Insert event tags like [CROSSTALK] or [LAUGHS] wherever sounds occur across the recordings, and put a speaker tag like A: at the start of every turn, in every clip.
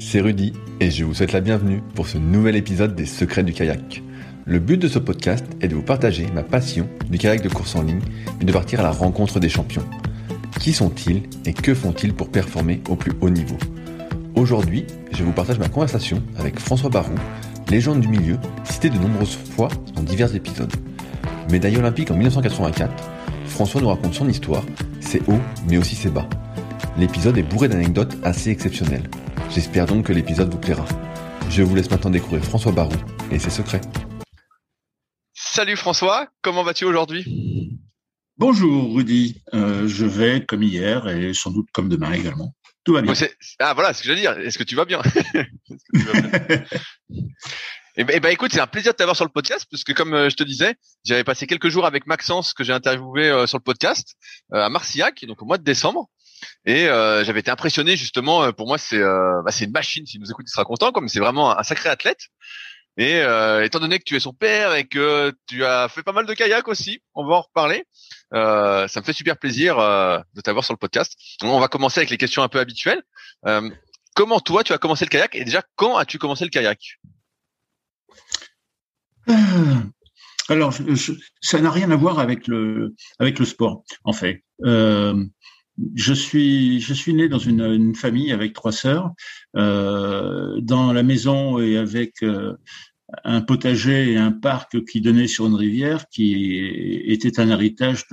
A: c'est Rudy et je vous souhaite la bienvenue pour ce nouvel épisode des Secrets du kayak. Le but de ce podcast est de vous partager ma passion du kayak de course en ligne et de partir à la rencontre des champions. Qui sont-ils et que font-ils pour performer au plus haut niveau? Aujourd'hui, je vous partage ma conversation avec François Barou, légende du milieu, cité de nombreuses fois dans divers épisodes. Médaille olympique en 1984, François nous raconte son histoire, ses hauts mais aussi ses bas. L'épisode est bourré d'anecdotes assez exceptionnelles. J'espère donc que l'épisode vous plaira. Je vous laisse maintenant découvrir François Barou et ses secrets.
B: Salut François, comment vas-tu aujourd'hui?
C: Bonjour Rudy, euh, je vais comme hier et sans doute comme demain également. Tout va bien.
B: ah voilà, ce que je veux dire. Est-ce que tu vas bien, [LAUGHS] [LAUGHS] Eh ben, eh ben, écoute, c'est un plaisir de t'avoir sur le podcast parce que comme euh, je te disais, j'avais passé quelques jours avec Maxence que j'ai interviewé euh, sur le podcast à Marcillac, donc au mois de décembre. Et j'avais été impressionné justement. Pour moi, c'est bah, c'est une machine. S'il nous écoute, il sera content. Comme c'est vraiment un sacré athlète. Et euh, étant donné que tu es son père et que tu as fait pas mal de kayak aussi, on va en reparler. Euh, ça me fait super plaisir euh, de t'avoir sur le podcast. On va commencer avec les questions un peu habituelles. Euh, comment toi tu as commencé le kayak et déjà quand as-tu commencé le kayak?
C: Euh, Alors ça n'a rien à voir avec le sport en fait. Je suis je suis né dans une, famille avec trois sœurs dans la maison et avec un potager et un parc qui donnait sur une rivière qui était un héritage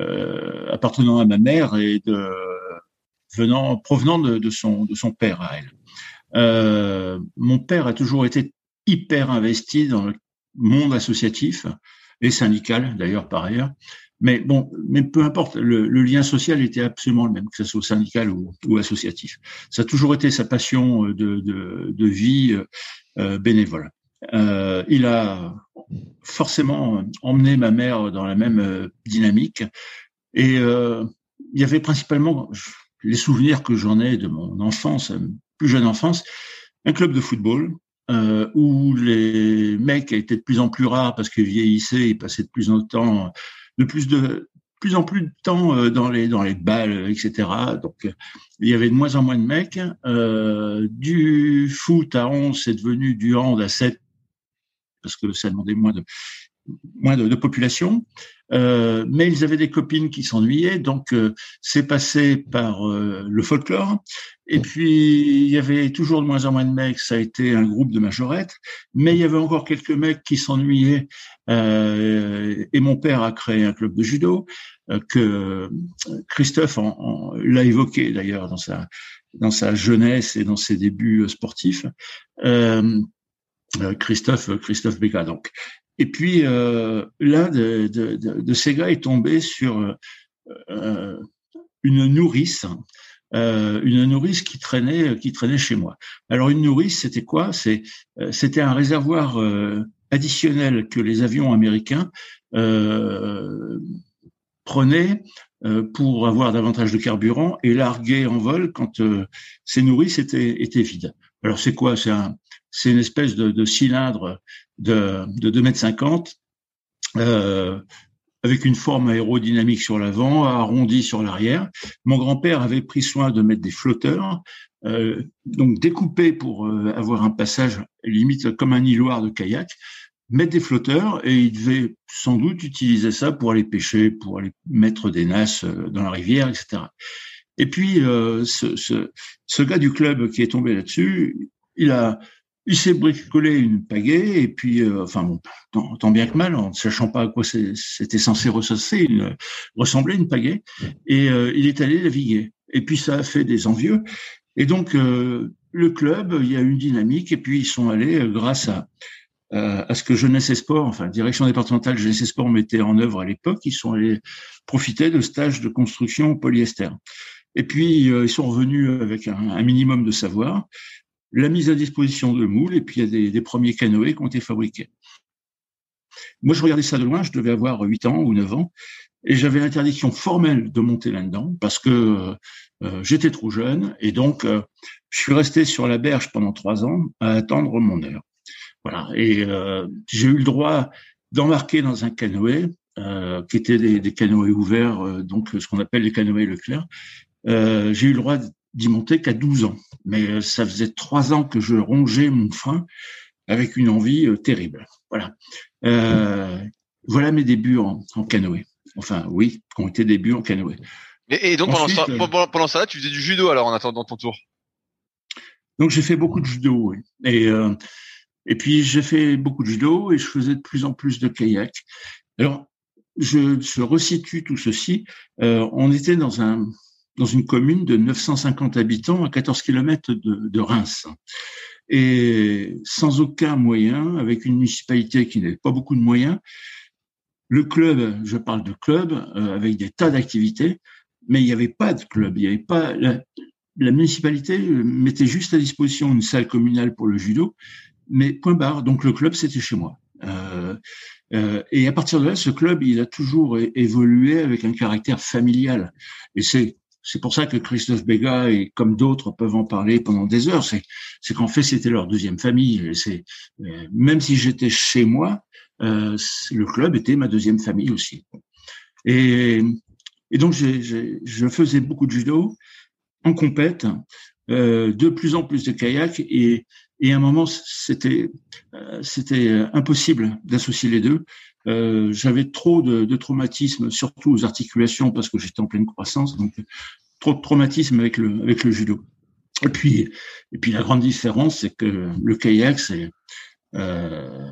C: euh, appartenant à ma mère et venant provenant de, son de son père à elle. Euh, mon père a toujours été hyper investi dans le monde associatif et syndical d'ailleurs par ailleurs. Mais bon, mais peu importe, le, lien social était absolument le même, que ce soit syndical ou, associatif. Ça a toujours été sa passion de, de, de vie euh, bénévole. Euh, il a forcément emmené ma mère dans la même euh, dynamique. Et euh, il y avait principalement les souvenirs que j'en ai de mon enfance, plus jeune enfance, un club de football euh, où les mecs étaient de plus en plus rares parce qu'ils vieillissaient, ils passaient de plus en temps, de plus en plus de temps dans les dans les balles, etc. Donc il y avait de moins en moins de mecs. Euh, du foot à 11, c'est devenu du hand à 7 parce que ça demandait moins de moins de, population. Euh, mais ils avaient des copines qui s'ennuyaient, donc euh, c'est passé par euh, le folklore. Et puis il y avait toujours de moins en moins de mecs. Ça a été un groupe de majorettes, mais il y avait encore quelques mecs qui s'ennuyaient. Et mon père a créé un club de judo que Christophe l'a évoqué d'ailleurs dans sa dans sa jeunesse et dans ses débuts sportifs. Euh, Christophe Christophe Béga donc. Et puis euh, l'un de, de, de, ces gars est tombé sur euh, une nourrice, euh, une nourrice qui traînait qui traînait chez moi. Alors une nourrice, c'était quoi? C'est c'était un réservoir additionnel que les avions américains prenaient pour avoir davantage de carburant et larguer en vol quand ces nourrices étaient, étaient vides. Alors c'est quoi? C'est un, c'est une espèce de, de, cylindre de, de 2 mètres 50 avec une forme aérodynamique sur l'avant, arrondie sur l'arrière. Mon grand-père avait pris soin de mettre des flotteurs, euh, donc découpés pour euh, avoir un passage limite comme un îloir de kayak, mettre des flotteurs et il devait sans doute utiliser ça pour aller pêcher, pour aller mettre des nasses euh, dans la rivière, etc. Et puis ce, ce, ce gars du club qui est tombé là-dessus, il a il s'est bricolé une pagaie et puis, euh, enfin bon, tant, bien que mal, en ne sachant pas à quoi c'était censé ressasser, il ressemblait à une pagaie et euh, il est allé naviguer. Et puis ça a fait des envieux. Et donc euh, le club, il y a une dynamique et puis ils sont allés grâce à à ce que Jeunesse et Sport, enfin direction départementale Jeunesse et Sport mettait en œuvre à l'époque, ils sont allés profiter de stages de construction polyester. Et puis ils sont revenus avec un, un minimum de savoir la mise à disposition de moules, et puis il y a des, des, premiers canoës qui ont été fabriqués. Moi, je regardais ça de loin, je devais avoir 8 ans ou 9 ans, et j'avais l'interdiction formelle de monter là-dedans parce que euh, j'étais trop jeune, et donc euh, je suis resté sur la berge pendant trois ans à attendre mon heure. Voilà, et euh, j'ai eu le droit d'embarquer dans un canoë euh, qui était des, des canoës ouverts, euh, donc ce qu'on appelle les canoës Leclerc. j'ai eu le droit d'y monter qu'à 12 ans. Mais ça faisait trois ans que je rongeais mon frein avec une envie terrible. Voilà. Euh, voilà mes débuts en, en, canoë. Enfin, oui, ont été débuts en canoë.
B: Et, donc pendant, ça, pendant, ça, tu faisais du judo alors en attendant ton tour?
C: Donc j'ai fait beaucoup de judo, oui. Et, et puis j'ai fait beaucoup de judo et je faisais de plus en plus de kayak. Alors, je, je resitue tout ceci. on était dans un, dans une commune de 950 habitants à 14 km de, de Reims. Et sans aucun moyen, avec une municipalité qui n'avait pas beaucoup de moyens, le club, je parle de club, euh, avec des tas d'activités, mais il n'y avait pas de club, il n'y avait pas la, la, municipalité mettait juste à disposition une salle communale pour le judo, mais point barre. Donc le club c'était chez moi. Euh, euh, et à partir de là, ce club, il a toujours évolué avec un caractère familial. Et c'est c'est pour ça que Christophe Béga et comme d'autres peuvent en parler pendant des heures. C'est, c'est qu'en fait, c'était leur deuxième famille. C'est, euh, même si j'étais chez moi, euh, le club était ma deuxième famille aussi. Et, et donc, j'ai, je faisais beaucoup de judo en compète, euh, de plus en plus de kayak et, et à un moment, c'était, euh, c'était impossible d'associer les deux. Euh, j'avais trop de, de traumatisme, surtout aux articulations, parce que j'étais en pleine croissance, donc trop de traumatisme avec le, avec le judo. Et puis, et puis la grande différence, c'est que le kayak, c'est euh,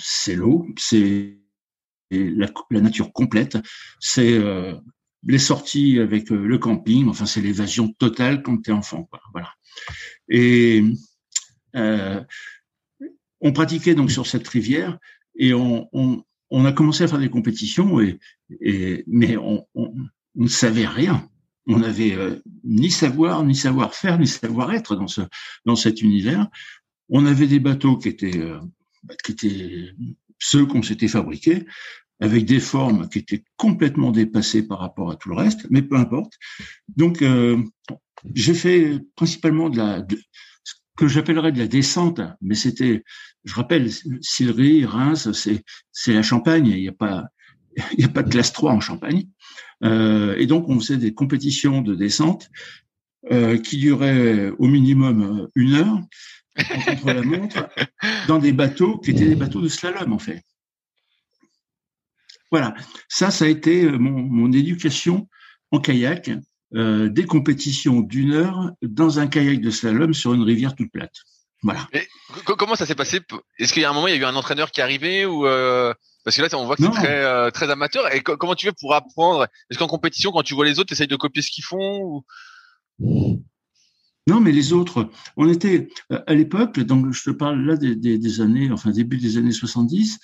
C: c'est l'eau, c'est la, nature complète, c'est euh, les sorties avec euh, le camping, enfin c'est l'évasion totale quand tu es enfant. Voilà. Et euh, on pratiquait donc sur cette rivière et on, a commencé à faire des compétitions, et, mais on, ne savait rien. On n'avait ni savoir, ni savoir-faire, ni savoir-être dans ce dans cet univers. On avait des bateaux qui étaient ceux qu'on s'était fabriqués, avec des formes qui étaient complètement dépassées par rapport à tout le reste, mais peu importe. Donc, euh, j'ai fait principalement de la, de, ce que j'appellerais de la descente, mais c'était je rappelle, Sillery, Reims, c'est c'est la Champagne. Il n'y a pas il y a pas de classe 3 en Champagne. Euh, et donc on faisait des compétitions de descente euh, qui duraient au minimum une heure contre la montre dans des bateaux qui étaient des bateaux de slalom en fait. Voilà, ça, ça a été mon, mon éducation en kayak, euh, des compétitions d'une heure dans un kayak de slalom sur une rivière toute plate. Voilà.
B: comment ça s'est passé Est-ce qu'il y a un moment, il y a eu un entraîneur qui est arrivé ou euh... parce que là, on voit que c'est très euh, très amateur. Et comment tu fais pour apprendre? Est-ce qu'en compétition, quand tu vois les autres, tu essayes de copier ce qu'ils font ou...
C: Non, mais les autres, on était euh, à l'époque, donc je te parle là des, des, des, années, enfin début des années 70,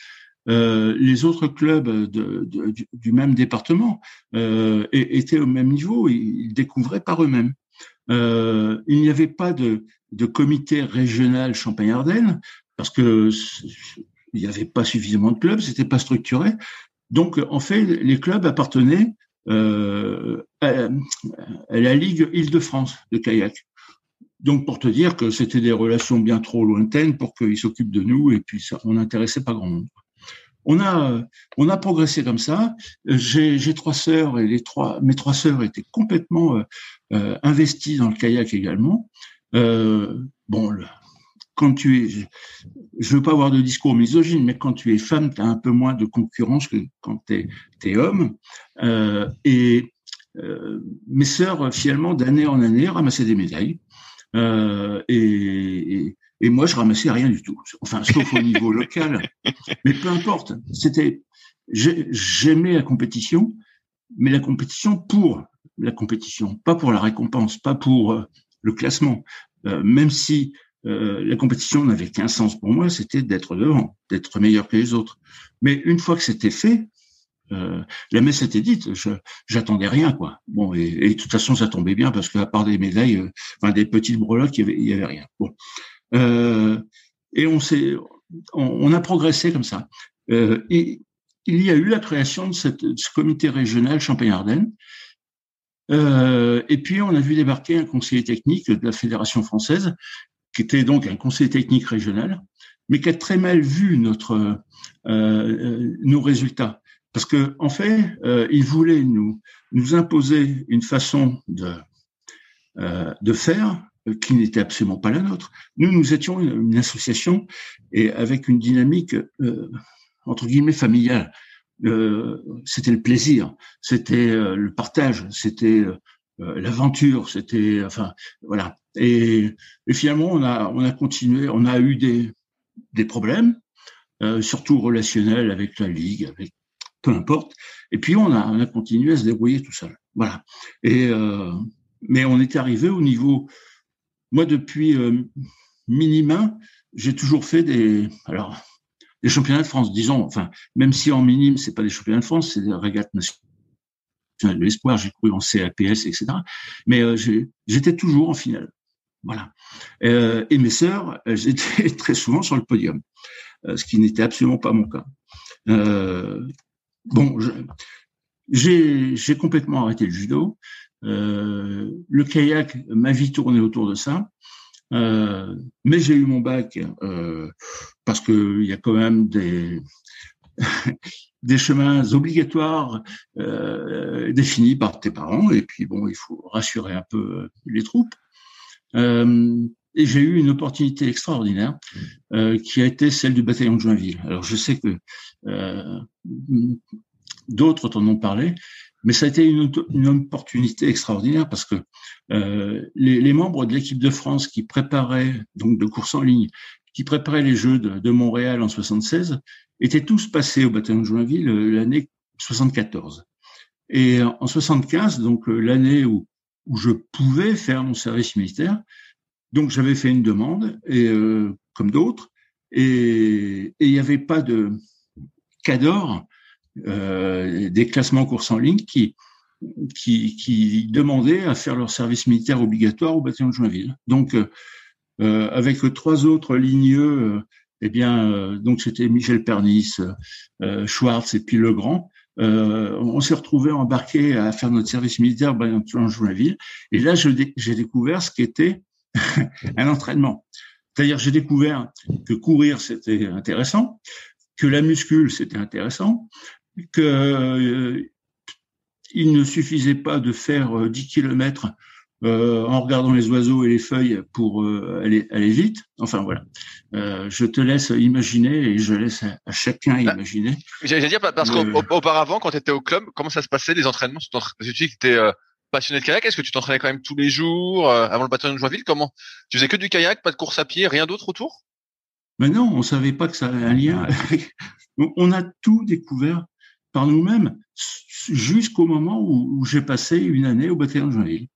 C: euh, les autres clubs de, de, du, même département euh, étaient au même niveau, ils découvraient par eux-mêmes. Euh, il n'y avait pas de, de comité régional Champagne-Ardenne parce que il n'y avait pas suffisamment de clubs, c'était pas structuré. Donc, en fait, les clubs appartenaient euh, à, la Ligue Île-de-France de kayak. Donc, pour te dire que c'était des relations bien trop lointaines pour qu'ils s'occupent de nous et puis ça, on n'intéressait pas grand monde. on a, on a progressé comme ça. J'ai trois sœurs et les trois, mes trois sœurs étaient complètement euh, euh investies dans le kayak également. Euh, bon, quand tu es, je veux pas avoir de discours misogyne, mais quand tu es femme, tu as un peu moins de concurrence que quand tu es, homme. Et mes sœurs, finalement, d'année en année, ramassaient des médailles. Euh, et, et moi, je ramassais rien du tout. Enfin, sauf au niveau local. [LAUGHS] Mais peu importe. C'était, j'aimais la compétition, mais la compétition pour la compétition, pas pour la récompense, pas pour euh, le classement. Euh, même si euh, la compétition n'avait qu'un sens pour moi, c'était d'être devant, d'être meilleur que les autres. Mais une fois que c'était fait, euh, la messe était dite, j'attendais rien quoi. Bon et, de toute façon ça tombait bien parce qu'à part des médailles, enfin des petites breloques, il y avait, rien. Bon euh, et on a progressé comme ça. Euh, il y a eu la création de, ce comité régional Champagne-Ardenne. Euh, et puis on a vu débarquer un conseiller technique de la fédération française, qui était donc un conseiller technique régional, mais qui a très mal vu euh, nos résultats, parce que en fait, euh, il voulait nous nous imposer une façon de euh, de faire euh, qui n'était absolument pas la nôtre. Nous, nous étions une, association et avec une dynamique euh, entre guillemets familiale. C'était le plaisir, c'était le partage, c'était l'aventure, c'était enfin voilà. Et, et, finalement, on a on a continué, on a eu des des problèmes, surtout relationnels avec la ligue, avec peu importe. Et puis on a on a continué à se débrouiller tout seul. Voilà. Et mais on était arrivé au niveau moi, depuis euh, minima, j'ai toujours fait des, alors, des championnats de France, disons, enfin, même si en minime, c'est pas des championnats de France, c'est des régates nationales de l'espoir, j'ai couru en CAPS, etc. Mais euh, j'étais toujours en finale. Voilà. Euh, et mes sœurs, elles étaient [LAUGHS] très souvent sur le podium, euh, ce qui n'était absolument pas mon cas. Euh, bon, j'ai complètement arrêté le judo. Euh, le kayak m'a vie tourné autour de ça. Euh, mais j'ai eu mon bac euh, parce qu'il y a quand même des [LAUGHS] chemins obligatoires définis par tes parents et puis bon il faut rassurer un peu les troupes et j'ai eu une opportunité extraordinaire euh, qui a été celle du bataillon de Joinville alors je sais que d'autres t'en ont parlé mais ça a été une, une opportunité extraordinaire parce que euh, les, les, membres de l'équipe de France qui préparaient donc de course en ligne, qui préparaient les Jeux de, de Montréal en 76, étaient tous passés au bataillon de Joinville euh, l'année 74. Et en 75, donc euh, l'année où, où je pouvais faire mon service militaire, donc j'avais fait une demande et euh, comme d'autres, et il n'y avait pas de cadre euh, des classements course en ligne qui, qui, qui, demandaient à faire leur service militaire obligatoire au bataillon de Joinville. Donc, euh, euh avec trois autres ligneux, euh, eh bien, donc c'était Michel Pernis, Schwartz et puis Legrand. on s'est retrouvés embarqués à faire notre service militaire de Joinville. Et là, j'ai découvert ce qu'était [LAUGHS] un entraînement. C'est-à-dire, j'ai découvert que courir, c'était intéressant, que la muscule, c'était intéressant, que euh, il ne suffisait pas de faire 10 euh, kilomètres euh, en regardant les oiseaux et les feuilles pour aller, aller vite. Enfin voilà, je te laisse imaginer et je laisse à, chacun bah, imaginer.
B: J'allais dire parce qu'auparavant, quand tu étais au club, comment ça se passait les entraînements? Tu dis que tu étais passionné de kayak. Est-ce que tu t'entraînais quand même tous les jours avant le bataillon de Joinville? Comment? Tu faisais que du kayak, pas de course à pied, rien d'autre autour?
C: Mais non, on savait pas que ça avait un lien. Avec... [LAUGHS] On a tout découvert par nous-mêmes jusqu'au moment où, j'ai passé une année au bataillon de Joinville,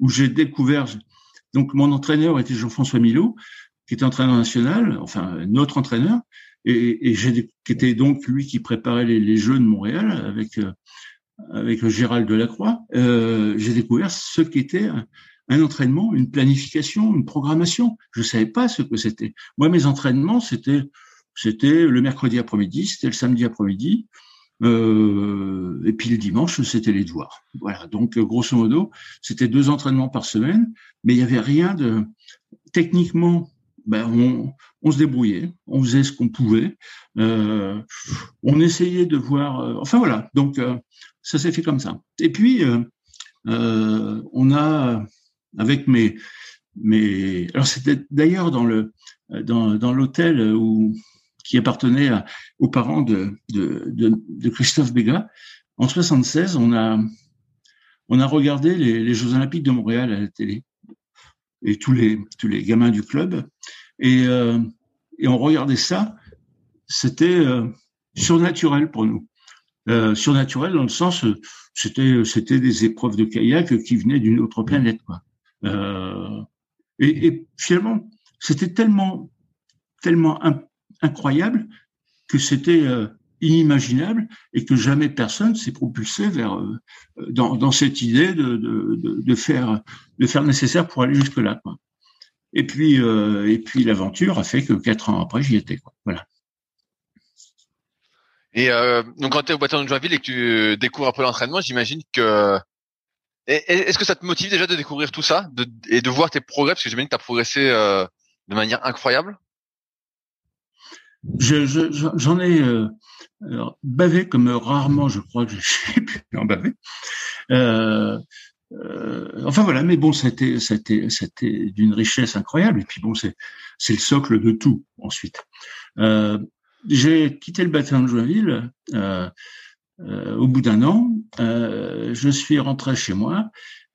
C: où j'ai découvert. Donc, mon entraîneur était Jean-François Milot, qui était entraîneur national, enfin notre entraîneur, et, et qui était donc lui qui préparait les, Jeux de Montréal avec euh, avec Gérald Delacroix. Euh, j'ai découvert ce qu'était un, entraînement, une planification, une programmation. Je savais pas ce que c'était. Moi, mes entraînements, c'était c'était le mercredi après-midi, c'était le samedi après-midi, euh, et puis le dimanche, c'était les devoirs. Voilà. Donc, grosso modo, c'était deux entraînements par semaine, mais il n'y avait rien de techniquement. Ben on, on, se débrouillait, on faisait ce qu'on pouvait, euh, on essayait de voir. Euh, enfin voilà, donc euh, ça s'est fait comme ça. Et puis on a avec mes mes alors c'était d'ailleurs dans le dans, dans l'hôtel où qui appartenait aux parents de, de, de, de Christophe Béga. En 76, on a on a regardé les Jeux Olympiques de Montréal à la télé et tous les tous les gamins du club. Et euh, et on regardait ça. C'était euh, surnaturel pour nous. Euh, surnaturel dans le sens c'était c'était des épreuves de kayak qui venaient d'une autre planète quoi. Euh, et, et, finalement c'était tellement tellement incroyable que c'était euh, inimaginable et que jamais personne s'est propulsé vers euh, dans, dans, cette idée de, de, de, faire de faire nécessaire pour aller jusque là. Quoi. Et puis euh, et puis l'aventure a fait que quatre ans après j'y étais. Quoi. Voilà.
B: Et euh, donc quand tu es au bâtiment de Joinville et que tu découvres un peu l'entraînement, j'imagine que est-ce que ça te motive déjà de découvrir tout ça de, et de voir tes progrès? Parce que j'imagine que tu as progressé euh, de manière incroyable.
C: J'en je, je, ai euh, bavé comme rarement, je crois que j'ai pu en baver. Euh, euh, enfin voilà, mais bon, c'était c'était c'était d'une richesse incroyable. Et puis bon, c'est c'est le socle de tout. Ensuite, euh, j'ai quitté le bâtiment de Joinville euh, euh, au bout d'un an. je suis rentré chez moi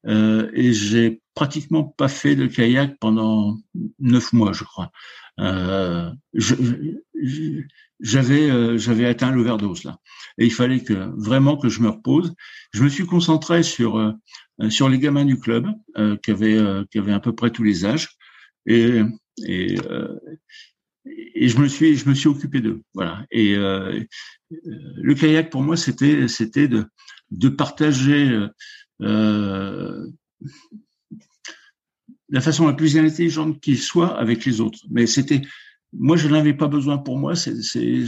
C: et j'ai pratiquement pas fait de kayak pendant neuf mois, je crois. Euh, j'avais euh, j'avais atteint l'overdose là. Et il fallait que vraiment que je me repose. Je me suis concentré sur euh, sur les gamins du club euh, qui avaient qui avaient à peu près tous les âges. Et et et je me suis je me suis occupé d'eux voilà. Et le kayak pour moi c'était c'était de de partager la façon la plus intelligente qu'il soit avec les autres. Mais c'était, moi, je n'avais pas besoin pour moi. C'est, c'est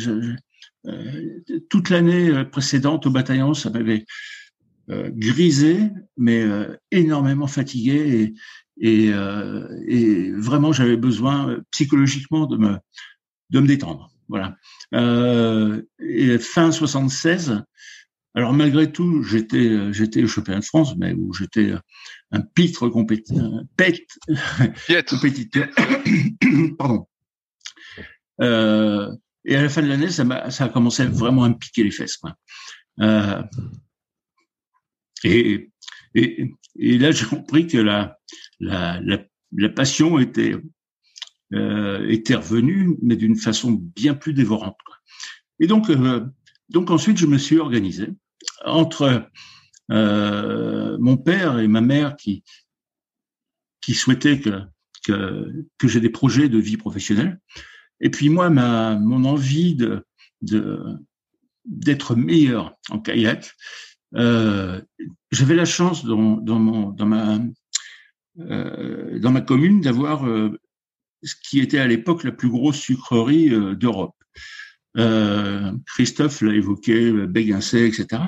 C: euh, toute l'année euh, précédente au bataillon, ça m'avait euh, grisé, mais euh, énormément fatigué et, et, et vraiment j'avais besoin psychologiquement de me de me détendre. Voilà. et fin 76, alors malgré tout, j'étais euh, j'étais au championnat de France, mais où j'étais euh, un pitre compétiteur, compétiteur. [COUGHS] Pardon. Euh, et à la fin de l'année, ça, a, commencé vraiment à me piquer les fesses. Quoi. Euh, et, là, j'ai compris que la, passion était, euh, était revenue, mais d'une façon bien plus dévorante. Et donc, ensuite, je me suis organisé entre mon père et ma mère qui qui souhaitaient que que, que j'ai des projets de vie professionnelle, et puis moi ma mon envie de d'être meilleur en kayak. Euh, J'avais la chance dans, dans, mon, dans ma euh, dans ma commune d'avoir euh, ce qui était à l'époque la plus grosse sucrerie d'Europe. Christophe l'a évoqué, Béguincet, etc.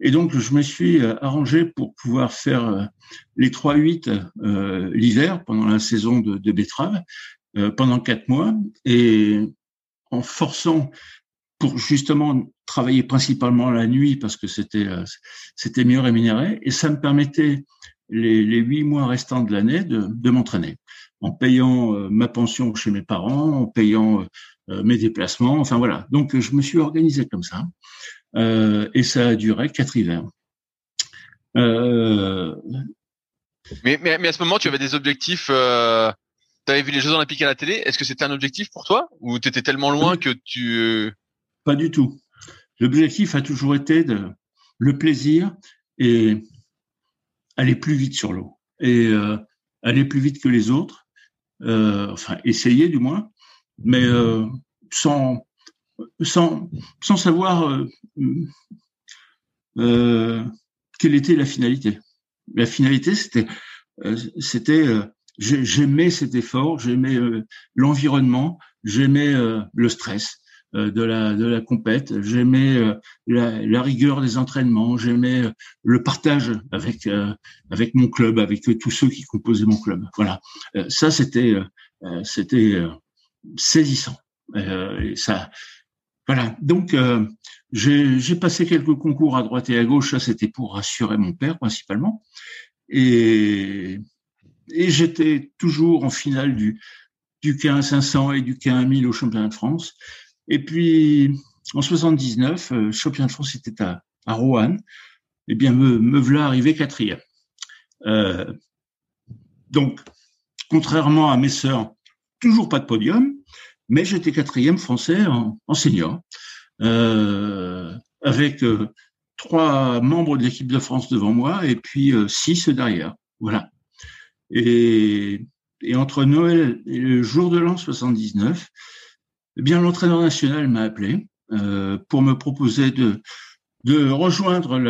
C: Et donc, je me suis arrangé pour pouvoir faire les 3-8 euh, l'hiver, pendant la saison de, de betterave, pendant quatre mois, et en forçant pour justement travailler principalement la nuit parce que c'était c'était mieux rémunéré, et ça me permettait les huit mois restants de l'année de, de m'entraîner en payant ma pension chez mes parents, en payant mes déplacements, enfin voilà. Donc je me suis organisé comme ça. Euh, et ça a duré quatre hivers.
B: Euh... Mais, mais, mais, à ce moment, tu avais des objectifs. Euh... Tu avais vu les Jeux Olympiques à la télé. Est-ce que c'était un objectif pour toi ou tu étais tellement loin que tu
C: Pas du tout. L'objectif a toujours été de le plaisir et aller plus vite sur l'eau et euh, aller plus vite que les autres. Euh, enfin, essayer du moins, mais euh, sans sans, sans savoir euh, euh, quelle était la finalité. La finalité, c'était, euh, c'était, j'aimais cet effort, j'aimais l'environnement, j'aimais le stress de la de la compète, j'aimais la, la, rigueur des entraînements, j'aimais le partage avec avec mon club, avec tous ceux qui composaient mon club. Voilà, ça c'était c'était saisissant. et ça, voilà. Donc, j'ai passé quelques concours à droite et à gauche. Ça, c'était pour rassurer mon père principalement. Et, et j'étais toujours en finale du, du K1500 et du K1000 au championnat de France. Et puis, en 79, le championnat de France était à, à Rouen. Eh bien, me, me voilà arrivé quatrième. Euh, donc, contrairement à mes sœurs, toujours pas de podium, mais j'étais quatrième français en, en senior, euh, avec euh, trois membres de l'équipe de France devant moi et puis euh, six derrière. Voilà. Et, entre Noël et le jour de l'an 79, eh bien l'entraîneur national m'a appelé euh, pour me proposer de, rejoindre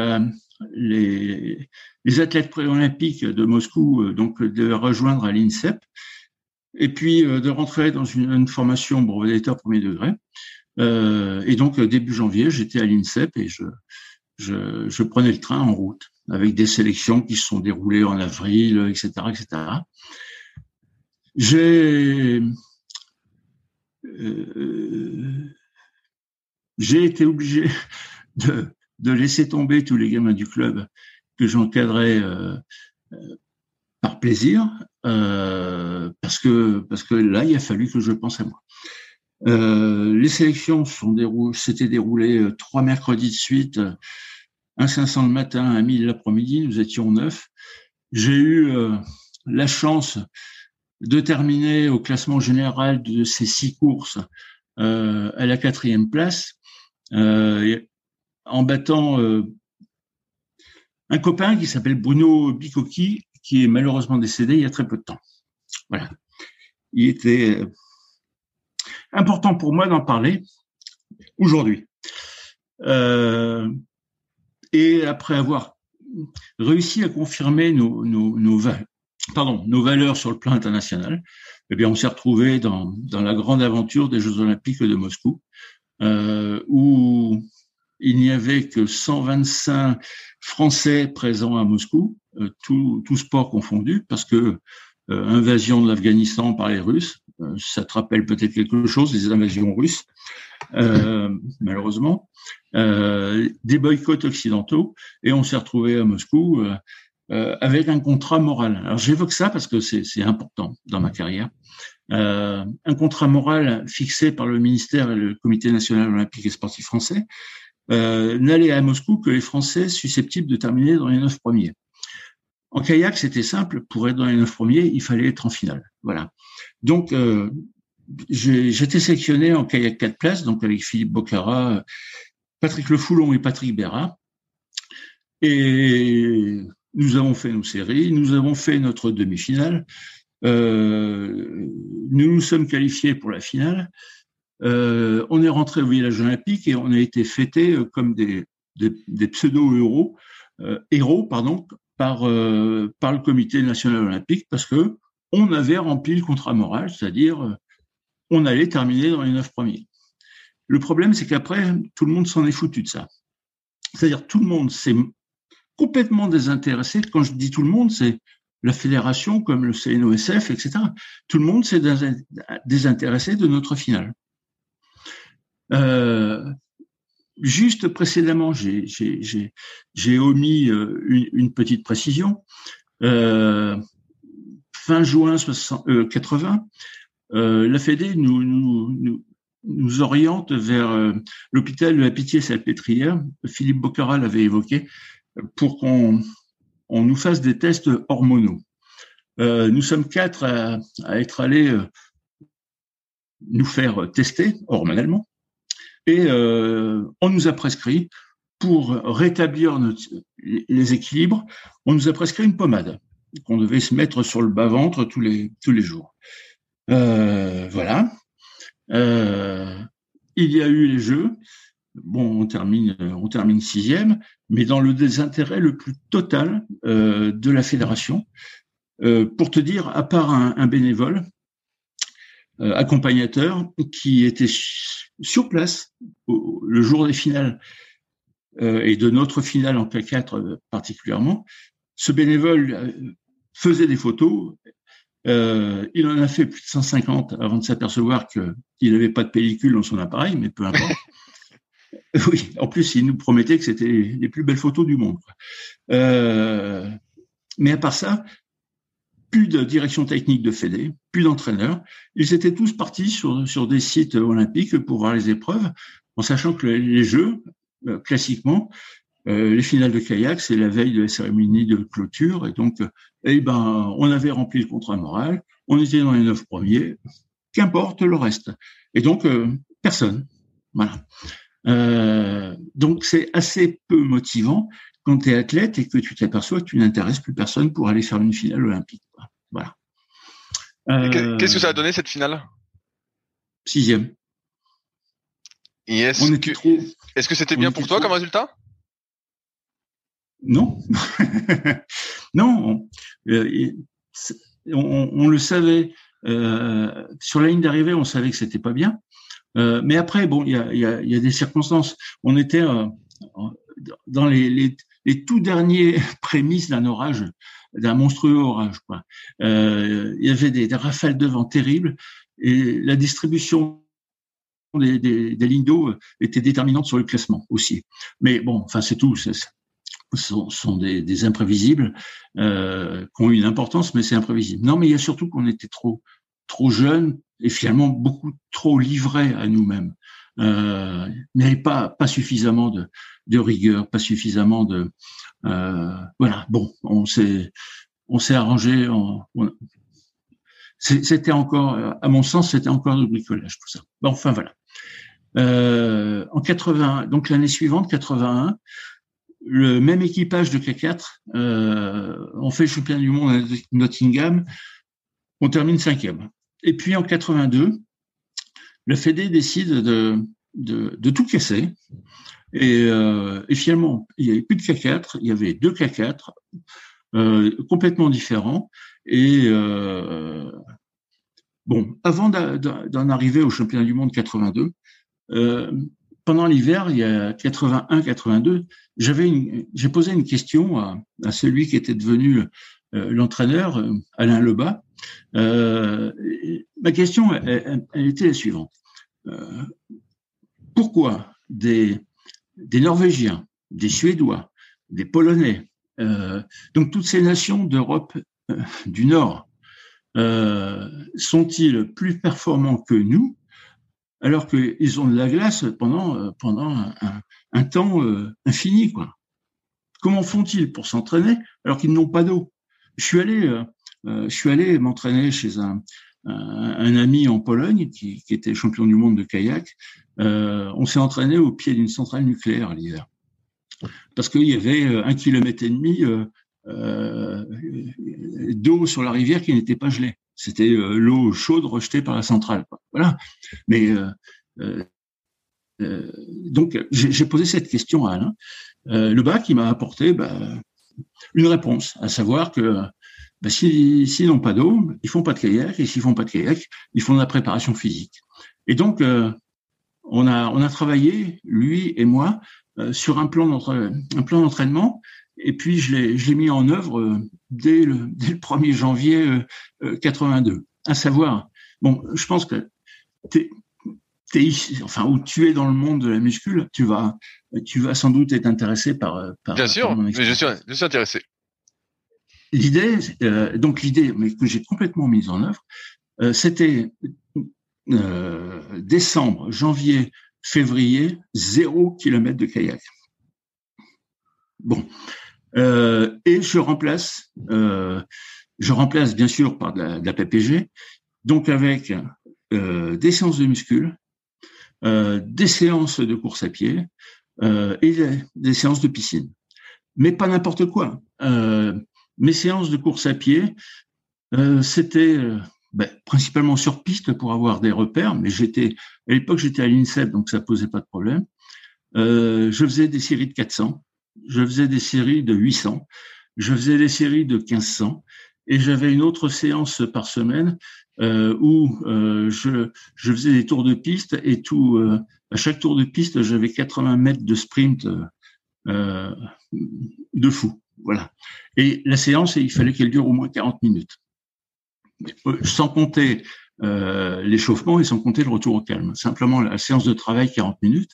C: les, les athlètes préolympiques de Moscou, euh, donc de rejoindre à l'INSEP, et puis euh, de rentrer dans une, une formation brevet d'état premier degré. Et donc début janvier, j'étais à l'INSEP et je, je, prenais le train en route avec des sélections qui se sont déroulées en avril, etc., etc. J'ai euh, j'ai été obligé de, laisser tomber tous les gamins du club que j'encadrais euh, euh, par plaisir, parce que parce que là, il a fallu que je pense à moi. Euh, les sélections sont déroulées, s'étaient déroulées euh, trois mercredis de suite, un 500 le matin, un 1000 l'après-midi. Nous étions neuf. J'ai eu euh, la chance de terminer au classement général de ces six courses à la quatrième place, en battant un copain qui s'appelle Bruno Bicocchi, qui est malheureusement décédé il y a très peu de temps. Voilà. Il était euh, important pour moi d'en parler aujourd'hui. Euh, et après avoir réussi à confirmer nos, nos, pardon, nos valeurs sur le plan international, eh bien, on s'est retrouvé dans, dans la grande aventure des Jeux Olympiques de Moscou, euh, où il n'y avait que 125 Français présents à Moscou, euh, tout, tout, sport confondu, parce que invasion de l'Afghanistan par les Russes, euh, ça te rappelle peut-être quelque chose, les invasions russes, euh, malheureusement, euh, des boycotts occidentaux, et on s'est retrouvé à Moscou avec un contrat moral. Alors j'évoque ça parce que c'est important dans ma carrière. un contrat moral fixé par le ministère et le Comité national olympique et sportif français, euh, n'allaient à Moscou que les Français susceptibles de terminer dans les neuf premiers. En kayak, c'était simple. Pour être dans les neuf premiers, il fallait être en finale. Voilà. Donc, euh, j'étais sélectionné en kayak 4 places, donc avec Philippe Bocara, Patrick Le Foulon et Patrick Béra. Et nous avons fait nos séries, nous avons fait notre demi-finale. Euh, nous nous sommes qualifiés pour la finale. Euh, on est rentré au village olympique et on a été fêté comme des, pseudo-héros, héros, pardon, par, euh, par le comité national olympique parce que on avait rempli le contrat moral, c'est-à-dire euh, on allait terminer dans les neuf premiers. Le problème, c'est qu'après, tout le monde s'en est foutu de ça. C'est-à-dire tout le monde s'est complètement désintéressé. Quand je dis tout le monde, c'est la fédération comme le CNOSF, etc. Tout le monde s'est désintéressé de notre finale. Euh, juste précédemment, j'ai omis euh, une, petite précision. Euh, fin juin 60, euh, 80, euh, la Fédé nous, oriente vers l'hôpital de la Pitié-Salpêtrière. Philippe Boccara l'avait évoqué pour qu'on on nous fasse des tests hormonaux. nous sommes quatre à être allés nous faire tester hormonalement. Et euh, on nous a prescrit, pour rétablir les équilibres, on nous a prescrit une pommade qu'on devait se mettre sur le bas-ventre tous les, tous les jours. Euh, voilà. Euh, il y a eu les Jeux. Bon, on termine, on termine sixième, mais dans le désintérêt le plus total de la fédération. Pour te dire, à part un, bénévole, accompagnateur, qui était sur place le jour des finales euh, et de notre finale en K4 euh, particulièrement, ce bénévole euh, faisait des photos Euh, il en a fait plus de 150 avant de s'apercevoir qu'il n'avait pas de pellicule dans son appareil, mais peu importe. [LAUGHS] oui, en plus, il nous promettait que c'était les plus belles photos du monde. Euh, mais à part ça, plus de direction technique de Fédé, plus d'entraîneurs. Ils étaient tous partis sur, des sites olympiques pour voir les épreuves, en sachant que les jeux, euh, classiquement, euh, les finales de kayak, c'est la veille de la cérémonie de clôture, et donc, euh, eh ben, on avait rempli le contrat moral, on était dans les neuf premiers, qu'importe le reste. Et donc, personne. Voilà. donc, c'est assez peu motivant quand tu es athlète et que tu t'aperçois que tu n'intéresses plus personne pour aller faire une finale olympique. Voilà.
B: Qu'est-ce que ça a donné cette finale?
C: Sixième.
B: est-ce que est-ce que c'était bien pour toi comme résultat?
C: Non, [LAUGHS] non. Euh, on, le savait euh, sur la ligne d'arrivée, on savait que c'était pas bien. Euh, mais après, bon, il y a, y, a, y a, des circonstances. On était dans les, les, les tout derniers [LAUGHS] prémices d'un orage, d'un monstrueux orage. Quoi. Euh, il y avait des, rafales de vent terribles et la distribution des, des, des lignes d'eau était déterminante sur le classement aussi. Mais bon, enfin c'est tout. Ce sont, sont des, des, imprévisibles euh, qui ont une importance, mais c'est imprévisible. Non, mais il y a surtout qu'on était trop trop jeunes et finalement beaucoup trop livrés à nous-mêmes. Euh, mais pas pas suffisamment de de rigueur, pas suffisamment de euh, voilà. Bon, on s'est on s'est arrangé. c'était encore, à mon sens, c'était encore du bricolage tout ça. Bon, enfin voilà. Euh, en 80, donc l'année suivante, 81, le même équipage de K4, euh, on fait le championnat du monde à Nottingham, on termine cinquième. Et puis en 82, le Fédé décide de, tout casser et, euh, finalement, il n'y avait plus de K4, il y avait deux K4 euh, complètement différents. Et euh, bon, avant d'en arriver au championnat du monde 82, euh, pendant l'hiver, il y a 81-82, j'avais j'ai posé une question à, celui qui était devenu l'entraîneur, Alain Lebas. Ma question, était la suivante. pourquoi des Norvégiens, des Suédois, des Polonais, euh, donc toutes ces nations d'Europe euh, du Nord, euh, sont-ils plus performants que nous alors qu'ils ont de la glace pendant, pendant un, temps infini Comment font-ils pour s'entraîner alors qu'ils n'ont pas d'eau? Je suis allé, je suis allé m'entraîner chez un, ami en Pologne qui, était champion du monde de kayak. Euh, on s'est entraîné au pied d'une centrale nucléaire l'hiver parce qu'il y avait euh, un kilomètre et demi euh, euh, d'eau sur la rivière qui n'était pas gelée. C'était euh, l'eau chaude rejetée par la centrale. Voilà. Mais donc j'ai posé cette question à Alain. le bac m'a apporté bah, une réponse, à savoir que ben, s'ils n'ont pas d'eau, ils font pas de kayak, et s'ils font pas de kayak, ils font de la préparation physique. Et donc, euh, on a on a travaillé lui et moi euh, sur un plan d'entraînement, et puis je l'ai mis en œuvre euh, dès le [LAUGHS] dès le 1er janvier 82. À savoir, bon, je pense que t'es es ici, enfin où tu es dans le monde de la muscule, tu vas tu vas sans doute être intéressé par par.
B: Bien sûr, mais je suis je suis intéressé.
C: L'idée, euh, donc l'idée, que j'ai complètement mise en œuvre, euh, c'était euh, décembre, janvier, février, zéro kilomètre de kayak. Bon, et je remplace, je remplace bien sûr par de la, PPG, donc avec des séances de muscule, des séances de course à pied et des, séances de piscine. Mais pas n'importe quoi mes séances de course à pied, euh, c'était euh, ben, principalement sur piste pour avoir des repères, mais j'étais à l'époque j'étais à l'INSEP, donc ça posait pas de problème. Euh, je faisais des séries de 400, je faisais des séries de 800, je faisais des séries de 1500, et j'avais une autre séance par semaine euh, où euh, je, je, faisais des tours de piste et tout. À chaque tour de piste, j'avais 80 mètres de sprint de fou. Voilà. Et la séance, il fallait qu'elle dure au moins 40 minutes. sans compter euh, l'échauffement et sans compter le retour au calme. Simplement la séance de travail 40 minutes.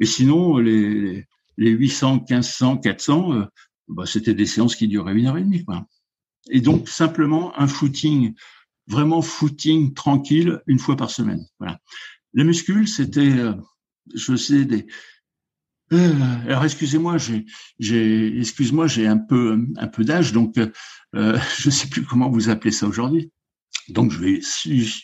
C: Et sinon, les, les 800, 1500, 400, bah, c'était des séances qui duraient une heure et demie. Et donc, simplement un footing, vraiment footing tranquille, une fois par semaine. Voilà. Les muscules, c'était, euh, je sais, des, euh, alors excusez-moi, j'ai, j'ai, excuse-moi, j'ai un peu, un peu d'âge, donc euh, [LAUGHS] je sais plus comment vous appelez ça aujourd'hui. Donc je vais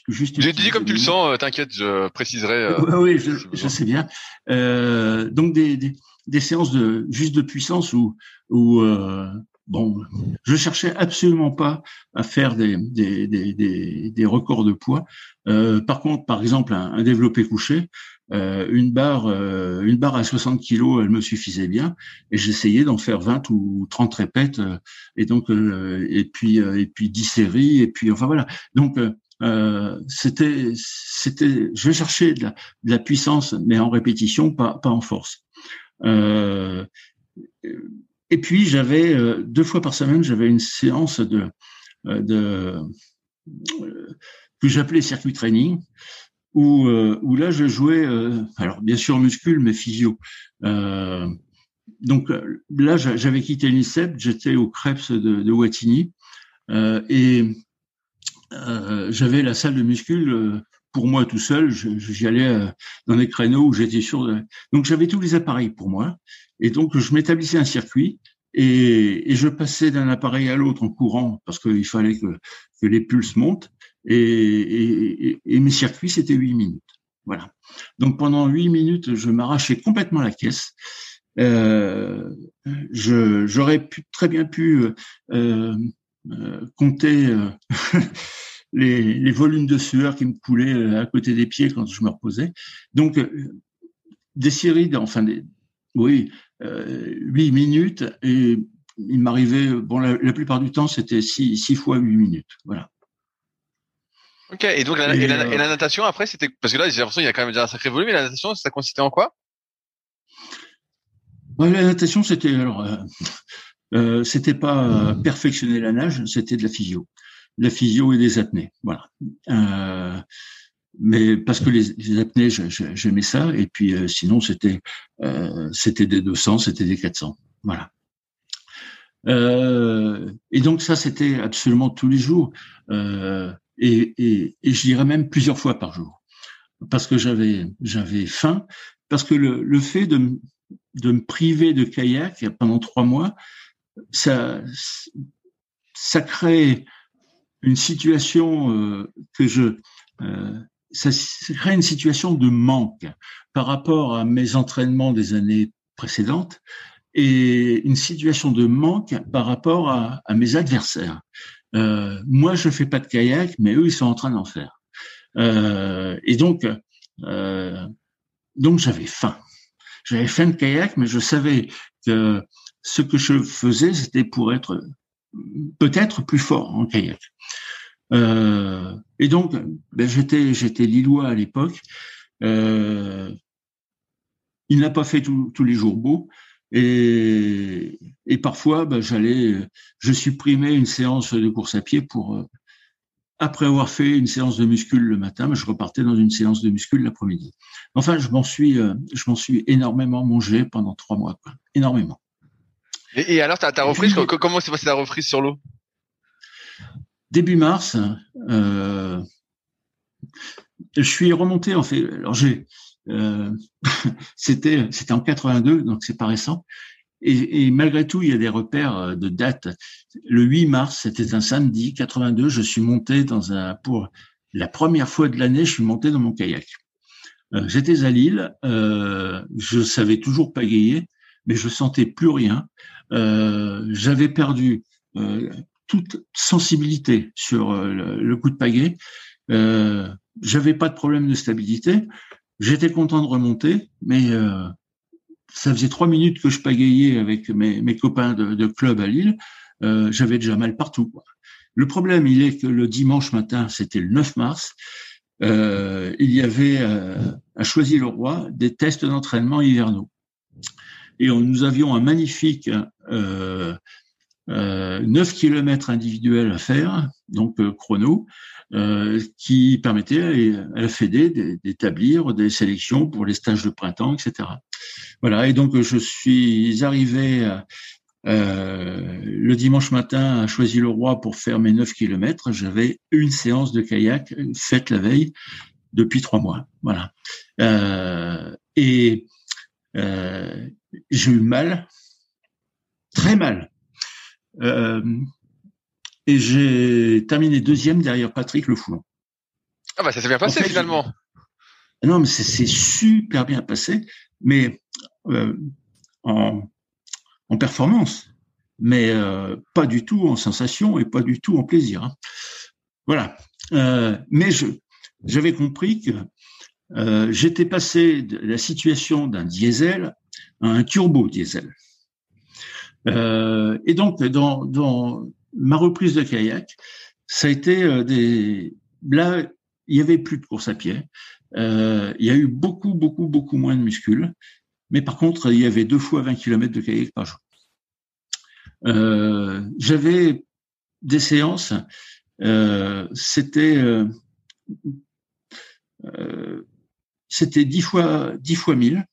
C: juste.
B: J'ai dit comme tu le sens, euh, t'inquiète, je préciserai.
C: Euh, oui, je, je, sais bien. Euh, donc des, des, des, séances de juste de puissance où, où euh, bon, je cherchais absolument pas à faire des, des, des, des records de poids. Euh, par contre, par exemple, un, un développé couché, euh, une barre, euh, une barre à 60 kilos, elle me suffisait bien, et j'essayais d'en faire 20 ou 30 répètes, euh, et donc et puis et puis 10 séries, et puis enfin voilà. Donc c'était c'était, je cherchais de la, de la puissance, mais en répétition, pas pas en force. et puis j'avais deux fois par semaine, j'avais une séance de de que j'appelais circuit training où, euh, où là je jouais, euh, alors bien sûr muscule, mais physio. Euh, donc là, j'avais quitté l'INSEP, j'étais au Krebs de, de Wattigny, et j'avais la salle de muscule pour moi tout seul. J'y allais dans des créneaux où j'étais sûr. De... Donc j'avais tous les appareils pour moi, et donc je m'établissais un circuit. Et, et, je passais d'un appareil à l'autre en courant parce qu'il fallait que, que les pulses montent. Et, mes circuits, c'était huit minutes. Voilà. Donc pendant huit minutes, je m'arrachais complètement la caisse. Euh, j'aurais pu, très bien pu euh, euh, compter euh, [LAUGHS] les, les, volumes de sueur qui me coulaient euh, à côté des pieds quand je me reposais. Donc des séries, enfin des, oui, huit minutes et il m'arrivait, bon, la, la, plupart du temps, c'était six, six fois huit minutes. Voilà.
B: Ok, et donc la, et, la, et la, natation après, c'était parce que là j'ai l'impression qu'il y a quand même déjà un sacré volume. Et la natation, ça consistait en quoi?
C: Ouais, La natation, c'était alors euh, euh, c'était pas euh, perfectionner la nage, c'était de la physio, de la physio et des apnées, voilà. Euh, mais parce que les, les apnées, j'aimais ça, et puis euh, sinon c'était c'était des 200, c'était des 400, voilà. et donc ça, c'était absolument tous les jours. Euh, et, je dirais même plusieurs fois par jour, parce que j'avais j'avais faim, parce que le, le fait de, de me priver de kayak pendant trois mois, ça ça crée une situation euh, que je euh, ça, crée une situation de manque par rapport à mes entraînements des années précédentes et une situation de manque par rapport à mes adversaires. Euh, moi, je fais pas de kayak, mais eux, ils sont en train d'en faire. Euh, et donc, euh, donc j'avais faim. J'avais faim de kayak, mais je savais que ce que je faisais, c'était pour être peut-être plus fort en kayak. Euh, et donc, ben, j'étais j'étais lillois à l'époque. Euh, il n'a pas fait tous les jours beau, et, et parfois, ben, j'allais, je supprimais une séance de course à pied pour, euh, après avoir fait une séance de muscule le matin, ben, je repartais dans une séance de muscule l'après-midi. Enfin, je m'en suis, euh, je m'en suis énormément mangé pendant trois mois, quoi. énormément.
B: Et, et alors, ta, ta reprise, puis, comment s'est passée ta reprise sur l'eau?
C: Début mars, euh, je suis remonté en fait. Alors j'ai, euh, [LAUGHS] c'était c'était en 82, donc c'est pas récent. Et, et, malgré tout, il y a des repères euh, de date. Le 8 mars, c'était un samedi 82. Je suis monté dans un pour la première fois de l'année, je suis monté dans mon kayak. Euh, J'étais à Lille, euh, je savais toujours pagayer, mais je sentais plus rien. Euh, J'avais perdu euh, toute sensibilité sur le, le, coup de pagaie. J'avais pas de problème de stabilité. J'étais content de remonter, mais euh, ça faisait trois minutes que je pagayais avec mes, copains de, club à Lille. Euh, J'avais déjà mal partout. Le problème, il est que le dimanche matin, c'était le 9 mars, euh, il y avait à Choisy-le-Roi des tests d'entraînement hivernaux. Et nous avions un magnifique euh, euh, 9 km individuels à faire, donc chrono, qui permettait à la Fédé d'établir des sélections pour les stages de printemps, etc. Voilà, et donc je suis arrivé euh, le dimanche matin à Choisy-le-Roi pour faire mes 9 km. J'avais une séance de kayak faite la veille depuis trois mois. Voilà. Euh, et euh, j'ai eu mal, très mal. Euh, et j'ai terminé deuxième derrière Patrick Le Foulon.
B: Ah bah ça s'est bien passé finalement.
C: Non, mais c'est super bien passé, mais euh, en, en performance, mais euh, pas du tout en sensation et pas du tout en plaisir. Hein. Voilà. Euh, mais je j'avais compris que j'étais passé de la situation d'un diesel à un turbo diesel. Euh, et donc dans, dans ma reprise de kayak, ça a été euh, des là il y avait plus de course à pied. il y a eu beaucoup beaucoup beaucoup moins de muscules. Mais par contre, il y avait deux fois 20 km de kayak par jour. Euh, J'avais des séances, euh, c'était euh, euh c'était 10 fois 10 fois 1000,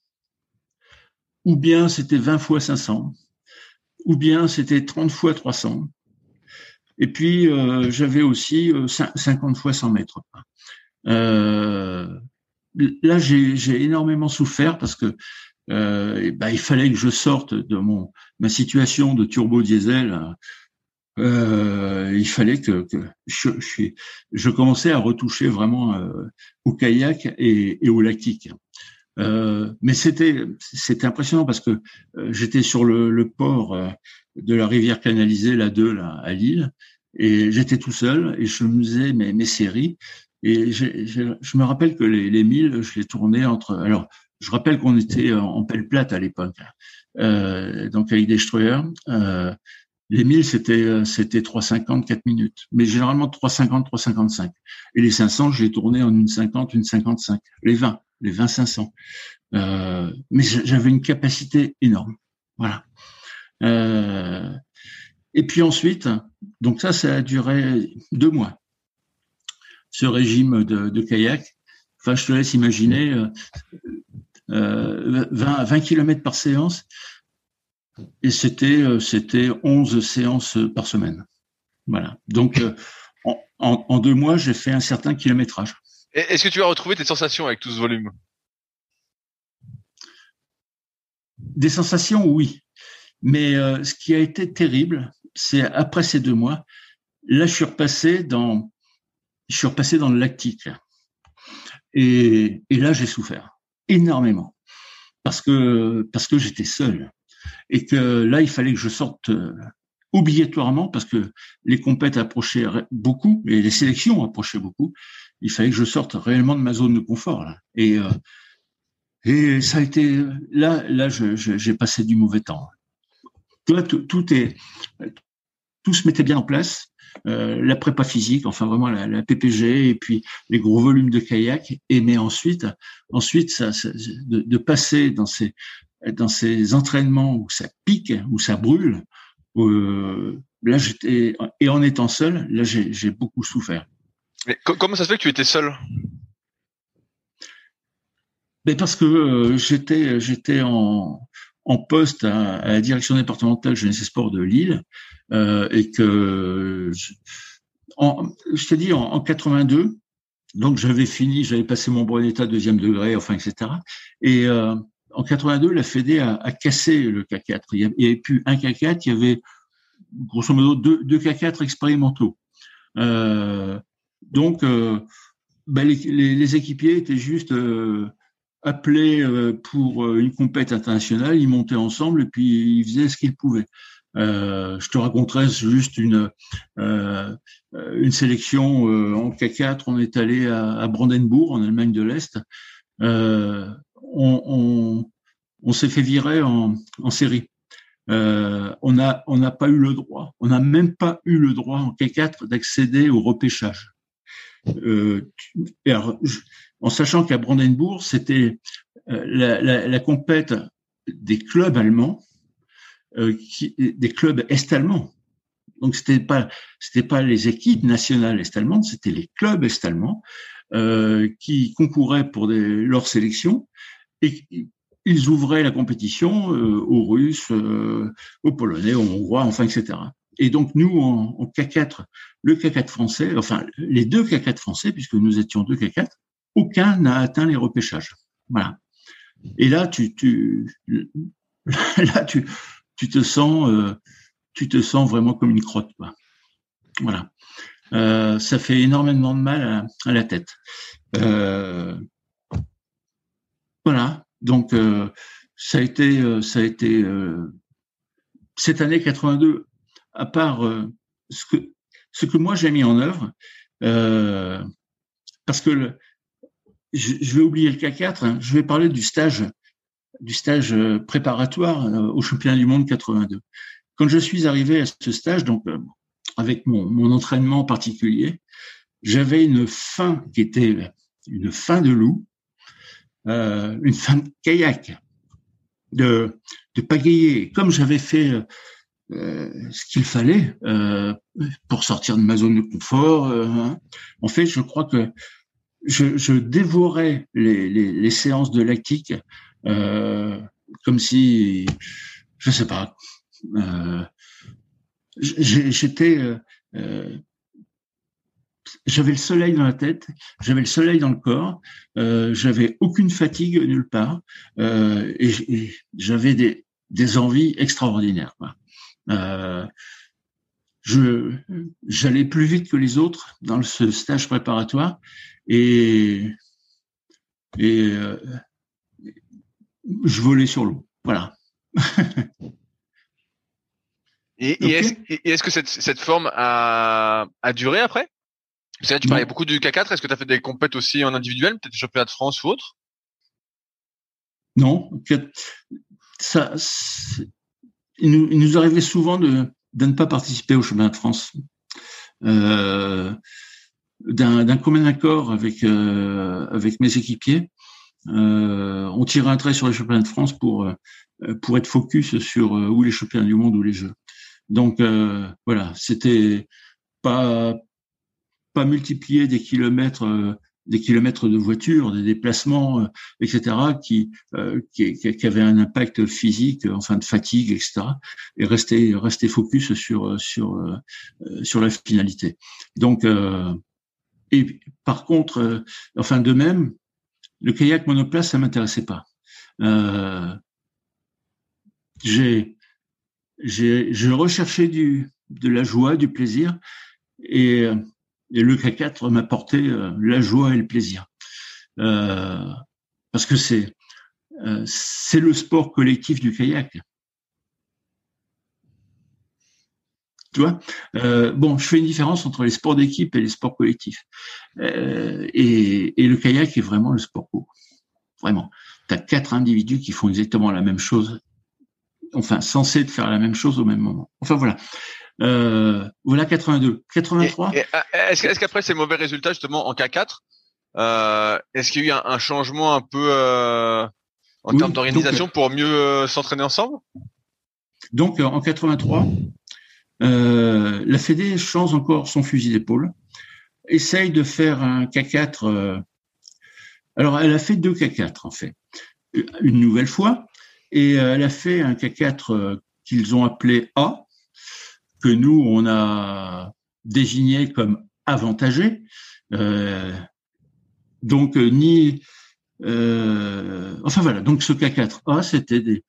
C: ou bien c'était 20 fois 500, ou bien c'était 30 fois 300. Et puis euh, j'avais aussi 50 fois 100 mètres. Euh, là, j'ai énormément souffert parce que euh, ben, il fallait que je sorte de mon ma situation de turbo diesel. Euh, il fallait que, que je, je, commençais à retoucher vraiment euh, au kayak et au lactique. Euh, mais c'était c'était impressionnant parce que euh, j'étais sur le, le port euh, de la rivière canalisée la 2 là à Lille et j'étais tout seul et je me faisais mes, mes séries et je me rappelle que les, les milles je les tournais entre alors je rappelle qu'on était en pelle plate à l'époque, euh, donc avec Destroyer. Euh, les 1000, c'était euh, c'était 3,50, 4 minutes, mais généralement 3,50, 3,55. Et les 500, je les tournais en une 50, une 55. Les 20, les 20 500. Euh, mais j'avais une capacité énorme. Voilà. Euh, et puis ensuite, donc ça, ça a duré deux mois. Ce régime de, de kayak. Enfin, je te laisse imaginer. Euh, 20, 20 km par séance. Et c'était euh, c'était 11 séances par semaine. Voilà. Donc euh, en, en, deux mois, j'ai fait un certain kilométrage.
B: Est-ce que tu as retrouvé tes sensations avec tout ce volume?
C: Des sensations, oui. Mais euh, ce qui a été terrible, c'est après ces deux mois, là, je suis repassé dans, je suis repassé dans le lactique. Et, et là, j'ai souffert énormément parce que parce que j'étais seul et que là il fallait que je sorte euh, obligatoirement parce que les compètes approchaient beaucoup et les sélections approchaient beaucoup. Il fallait que je sorte réellement de ma zone de confort et euh, et ça a été là là j'ai passé du mauvais temps. Tout, tout est tout se mettait bien en place euh, la prépa physique, enfin vraiment la, PPG et puis les gros volumes de kayak. Et mais ensuite, ensuite ça, de, passer dans ces dans ces entraînements où ça pique, où ça brûle. Euh, là, j'étais et en étant seul, là j'ai beaucoup souffert.
B: Mais comment ça se fait que tu étais seul?
C: Mais parce que euh, j'étais j'étais en en poste à, à, la direction départementale jeunesse et sport de Lille euh, et que je, en, je te dis en, en 82, donc j'avais fini, j'avais passé mon brevet d'état deuxième degré, enfin etc. Et euh, en 82, la Fédé a, cassé le K4. Il n'y avait plus un K4, il y avait grosso modo deux, deux K4 expérimentaux. Euh, donc, euh, ben les, équipiers étaient juste euh, appelés pour une compète internationale, ils montaient ensemble et puis ils faisaient ce qu'ils pouvaient. Je te raconterai juste une sélection en K4. On est allé à, Brandenburg, en Allemagne de l'Est. On, s'est fait virer en, série. Euh, on n'a pas eu le droit, on n'a même pas eu le droit en K4 d'accéder au repêchage. Alors, en sachant qu'à Brandenburg, c'était la, la, la compète des clubs allemands euh, des clubs est-allemands Donc c'était pas pas les équipes nationales est-allemandes, c'était les clubs est-allemands euh, qui concouraient pour leur sélection et ils ouvraient la compétition euh, aux Russes, euh, aux Polonais, aux Hongrois, enfin etc. Et donc nous en, en K4, le K4 français, enfin les deux K4 français puisque nous étions deux K4, aucun n'a atteint les repêchages. Voilà. Et là tu [LAUGHS] là tu tu te sens euh, tu te sens vraiment comme une crotte. Voilà. Ça fait énormément de mal à, la tête. Euh, voilà. Donc euh, ça a été, euh, ça a été cette année 82. À part ce que ce que moi j'ai mis en œuvre, parce que le, je, vais oublier le K4. Hein, je vais parler du stage du stage préparatoire au championnat du monde 82. Quand je suis arrivé à ce stage, donc euh, avec mon, mon entraînement particulier, j'avais une faim qui était une faim de loup, euh, une faim de kayak, de, de pagayer. Comme j'avais fait euh, ce qu'il fallait euh, pour sortir de ma zone de confort, euh, hein, en fait, je crois que je, je dévorais les, les, les, séances de lactique euh, comme si, je sais pas, euh, j'étais, j'avais le soleil dans la tête, j'avais le soleil dans le corps, euh, j'avais aucune fatigue nulle part, euh, et j'avais des, des envies extraordinaires. Quoi. Euh, je j'allais plus vite que les autres dans ce stage préparatoire et et je volais sur l'eau. Voilà.
B: Et, est-ce que cette, cette forme a, a duré après? Parce que là, tu parlais beaucoup du K4. Est-ce que tu as fait des compètes aussi en individuel, peut-être des championnats de France ou autre
C: Non. Ça, il nous, il nous, arrivait souvent de, de ne pas participer au championnat de France. Euh, d'un commun accord avec euh, avec mes équipiers, euh, on tirait un trait sur les championnats de France pour euh, pour être focus sur euh, ou les championnats du monde ou les Jeux. Donc euh, voilà, c'était pas multiplier des kilomètres euh, des kilomètres de voiture, des déplacements, euh, etc., qui, qui, qui avaient un impact physique, enfin de fatigue, etc., et rester rester focus sur sur sur la finalité. Donc et par contre, enfin de même, le kayak monoplace, ça m'intéressait pas. Euh, j'ai j'ai je recherchais du de la joie, du plaisir, et, et le K4 m'apportait euh, la joie et le plaisir, euh, parce que c'est euh, c'est le sport collectif du kayak. Tu vois? Bon, je fais une différence entre les sports d'équipe et les sports collectifs. Et, et, le kayak est vraiment le sport co. Vraiment. Tu as quatre individus qui font exactement la même chose enfin censé de faire la même chose au même moment. Enfin voilà. Euh, voilà 82. 83.
B: est-ce, qu'après ces mauvais résultats justement en K4, euh, est-ce qu'il y a eu un, un changement un peu euh, en termes d'organisation pour mieux s'entraîner ensemble?
C: Donc en 83, euh, la Fédé change encore son fusil d'épaule, essaye de faire un K4. alors elle a fait deux K4 en fait. Une nouvelle fois, et elle a fait un K4 euh, qu'ils ont appelé A, que nous, on a désigné comme avantagé. Euh, donc, euh, ni... Euh, enfin voilà, donc ce K4A, c'était des,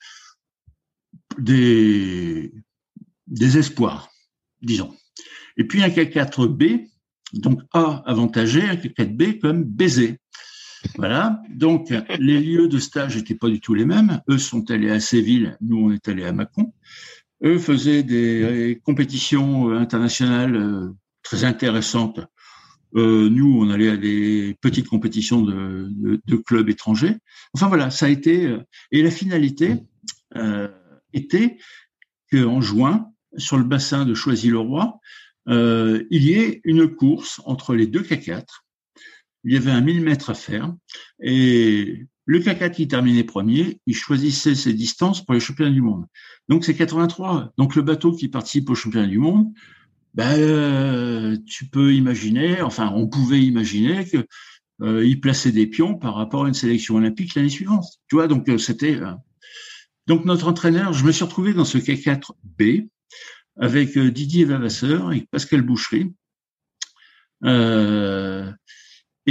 C: des, des espoirs, disons. Et puis un K4B, donc A avantagé, un K4B comme baiser. Voilà. Donc, les lieux de stage n'étaient pas du tout les mêmes. Eux sont allés à Séville, nous, on est allés à Mâcon. Eux faisaient des compétitions internationales euh, très intéressantes. Euh, nous, on allait à des petites compétitions de, de, de, clubs étrangers. Enfin voilà, ça a été. Euh, et la finalité euh, était qu'en juin, sur le bassin de Choisy-le-Roi, euh, il y ait une course entre les deux K4 il y avait un 1000 mètres à faire. Et le K4 qui terminait premier, il choisissait ses distances pour les championnats du monde. Donc c'est 83. Donc le bateau qui participe aux championnats du monde ben, tu peux imaginer, enfin, on pouvait imaginer que il plaçait des pions par rapport à une sélection olympique l'année suivante. Tu vois, donc c'était. donc notre entraîneur, je me suis retrouvé dans ce K4B avec Didier Vavasseur et Pascal Boucherie. Euh,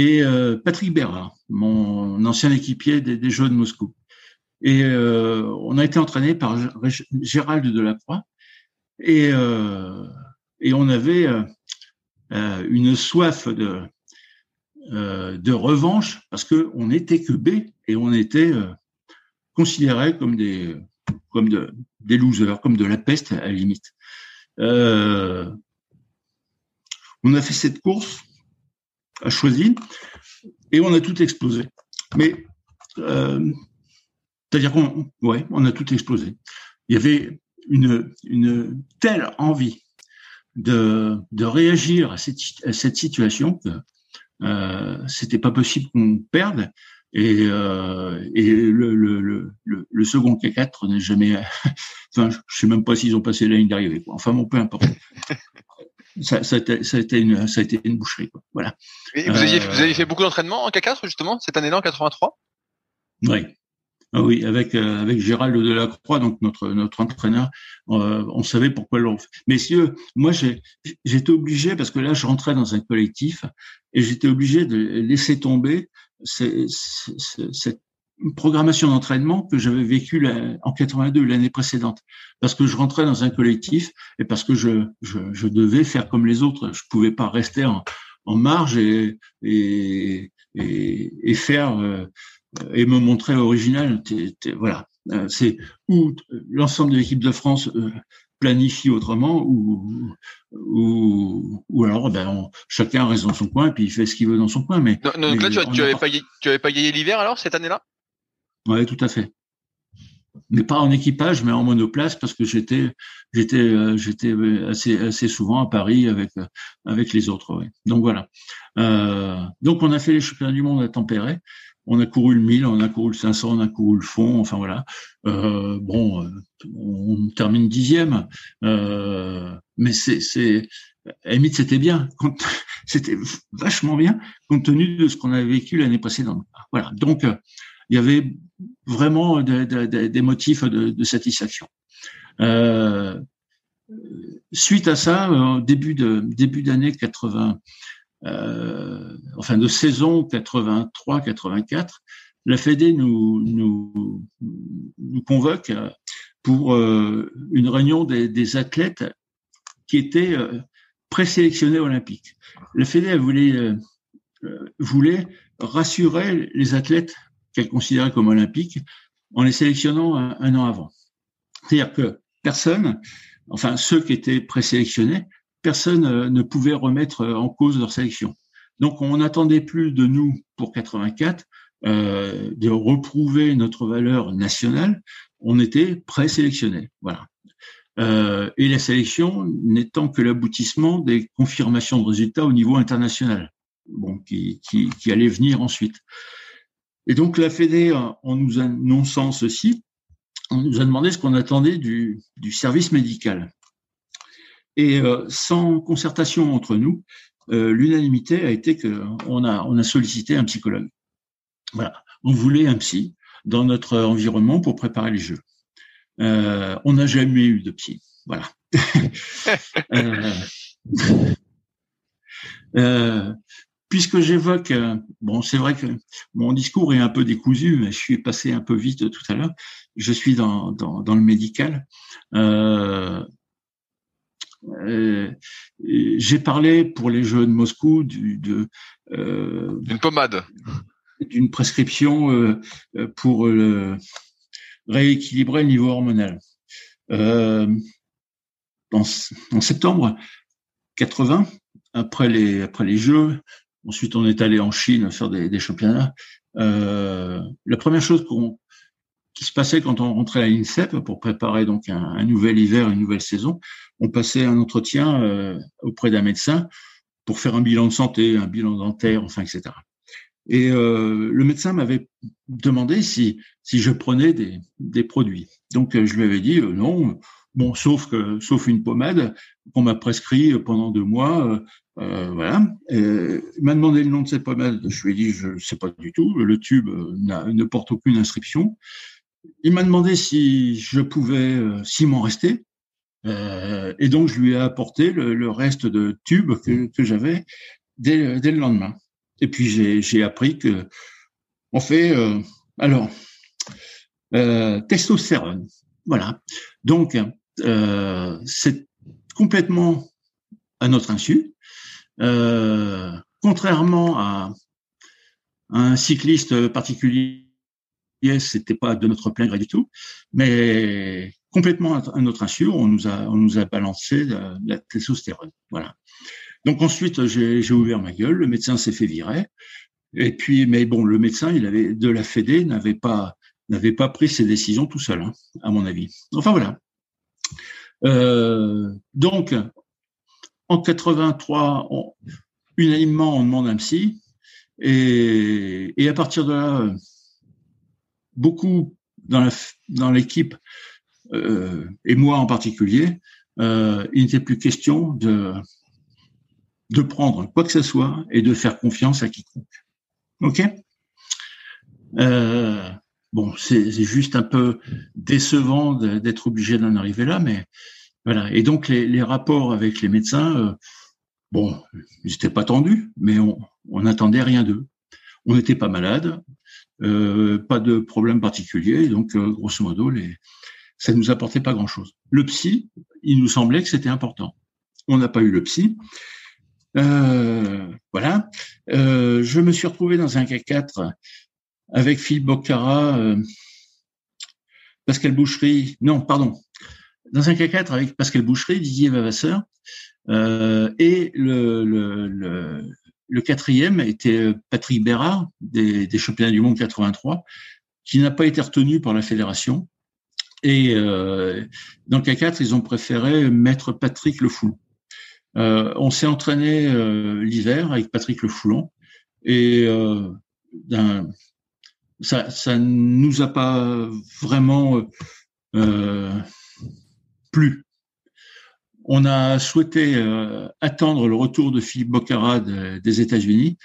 C: et euh, Patrick Bérard, mon ancien équipier des, Jeux de Moscou. Et euh, on a été entraîné par Gérald Delacroix et, euh, et on avait une soif de, revanche parce que on n'était que B et on était considérés comme des losers, comme de la peste à la limite. on a fait cette course choisi, et on a tout explosé. Mais euh, c'est-à-dire qu'on, ouais, on a tout explosé. Il y avait une, une telle envie de, de réagir à cette, à cette situation que euh, c'était pas possible qu'on perde. Et, euh, et le, le, le, le, second K4 n'est jamais. [LAUGHS] enfin, je sais même pas s'ils ont passé la ligne d'arrivée. Enfin, bon, peu importe ça, ça, a été, ça, a été une, ça a été une boucherie. Quoi. Voilà.
B: Et vous, aviez, vous avez fait beaucoup d'entraînements en K4 justement cette année-là en 83
C: Oui. Ah oui, avec euh, avec Gérald Delacroix, donc notre notre entraîneur, euh, on savait pourquoi l'on fait. Messieurs, moi j'ai j'étais obligé parce que là je rentrais dans un collectif et j'étais obligé de laisser tomber cette une programmation d'entraînement que j'avais vécu en 82 l'année précédente. Parce que je rentrais dans un collectif et parce que je, je, je devais faire comme les autres. Je pouvais pas rester en, en marge et, et, et, et faire euh, et me montrer original. Voilà. Euh, c'est où l'ensemble de l'équipe de France euh, planifie autrement ou ou, ou alors ben chacun reste dans son coin et puis il fait ce qu'il veut dans son coin mais
B: donc là tu, tu avais pas tu avais pas gagné l'hiver alors cette année-là?
C: Oui, tout à fait. Mais pas en équipage, mais en monoplace parce que j'étais euh, j'étais assez souvent à Paris avec avec les autres. Donc voilà. Euh, donc on a fait les championnats du monde à Tempéré. On a couru le 1000, on a couru le 500, on a couru le fond. Enfin voilà. Euh, bon, on termine dixième, mais c'est c'est à c'était bien. [LAUGHS] C'était vachement bien compte tenu de ce qu'on avait vécu l'année précédente. Voilà. Donc il y avait vraiment des motifs de, satisfaction. Euh, suite à ça, début de début d'année 80, euh, enfin de saison 83-84, la Fédé nous, nous, convoque pour euh, une réunion des, des, athlètes qui étaient présélectionnés olympiques. La Fédé voulait, voulait rassurer les athlètes qu'elle considérait comme olympiques en les sélectionnant un, an avant. C'est-à-dire que personne, enfin ceux qui étaient présélectionnés, personne euh, ne pouvait remettre en cause leur sélection. Donc on n'attendait plus de nous pour 84 euh, de reprouver notre valeur nationale. On était présélectionnés. Voilà. Euh, et la sélection n'étant que l'aboutissement des confirmations de résultats au niveau international, bon, qui, qui, allait venir ensuite. Et donc la Fédé, en nous annonçant ceci, on nous a demandé ce qu'on attendait du, du, service médical. Et euh, sans concertation entre nous, euh, l'unanimité a été qu'on a, on a sollicité un psychologue. Voilà, on voulait un psy dans notre environnement pour préparer les jeux. Euh, on n'a jamais eu de psy. Voilà. [LAUGHS] euh, puisque j'évoque, euh, bon, c'est vrai que mon discours est un peu décousu, mais je suis passé un peu vite tout à l'heure. Je suis dans, dans, dans le médical. Euh, euh, j'ai parlé pour les Jeux de Moscou du, de
B: euh, d'une pommade,
C: d'une prescription pour rééquilibrer le niveau hormonal. en, en septembre 80, après les après les Jeux, Ensuite, on est allé en Chine faire des, championnats. Euh, la première chose qui se passait quand on rentrait à l'INSEP pour préparer donc un, nouvel hiver, une nouvelle saison, on passait un entretien euh, auprès d'un médecin pour faire un bilan de santé, un bilan dentaire, enfin, etc. Et euh, le médecin m'avait demandé si, si je prenais des, des produits. Donc, je lui avais dit non, Bon, sauf que, sauf une pommade qu'on m'a prescrit pendant deux mois. Euh, voilà. il m'a demandé le nom de cette pommade. Je lui ai dit, je ne sais pas du tout. Le tube ne porte aucune inscription. Il m'a demandé si je pouvais, s'il m'en restait. et donc, je lui ai apporté le, reste de tube que, que j'avais dès, dès, le lendemain. Et puis, j'ai appris que on fait, alors, euh, testostérone. Voilà. Donc, euh, c'est complètement à notre insu. Euh, contrairement à un cycliste particulier, c'était pas de notre plein gré du tout, mais complètement à notre insu, on nous a, on nous a balancé la, la testostérone. Voilà. Donc ensuite, j'ai ouvert ma gueule, le médecin s'est fait virer. Et puis, mais bon, le médecin, il avait de la Fédé n'avait pas n'avait pas pris ses décisions tout seul, hein, à mon avis. Enfin voilà. Euh, donc, en 83, on, unanimement, on demande un psy, et, à partir de là, beaucoup dans l'équipe, euh, et moi en particulier, euh, il n'était plus question de, prendre quoi que ce soit et de faire confiance à quiconque. Ok? Bon, c'est juste un peu décevant d'être obligé d'en arriver là, mais voilà. Et donc les, rapports avec les médecins, euh, bon, ils n'étaient pas tendus, mais on n'attendait rien d'eux. On n'était pas malade, euh, pas de problème particulier, donc euh, grosso modo, ça nous apportait pas grand-chose. Le psy, il nous semblait que c'était important. On n'a pas eu le psy. Voilà. Je me suis retrouvé dans un cas 4 avec Philippe Boccara, euh, Pascal Boucherie, non, pardon, dans un cas 4 avec Pascal Boucherie, Didier Vavasseur, euh, et le, quatrième était Patrick Bérard, des, championnats du monde 83, qui n'a pas été retenu par la fédération. Et euh, dans le cas 4, ils ont préféré mettre Patrick Le Foulon. On s'est entraîné l'hiver avec Patrick Le Foulon et euh, ça, ça nous a pas vraiment euh, plu. On a souhaité euh, attendre le retour de Philippe Bocara des États-Unis,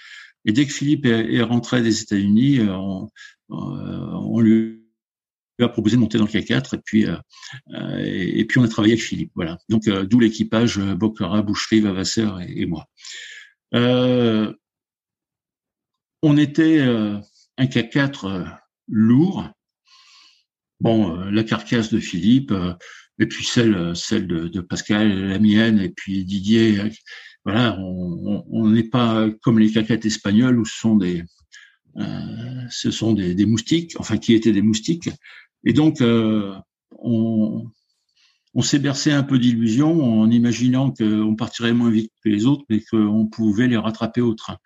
C: et dès que Philippe est, rentré des États-Unis, euh, on, on, lui a proposé de monter dans le K4, et puis et, puis on a travaillé avec Philippe. Voilà. Donc d'où l'équipage Bocara, Boucherie, Vavasseur et, et moi. on était un K4 euh, lourd. Bon, euh, la carcasse de Philippe, euh, et puis celle, celle de, Pascal, la mienne, et puis Didier. Voilà, on n'est pas comme les cacates espagnols où ce sont des, ce sont des, moustiques, enfin qui étaient des moustiques. Et donc, on, on s'est bercé un peu d'illusions en imaginant qu'on partirait moins vite que les autres, mais qu'on pouvait les rattraper au train.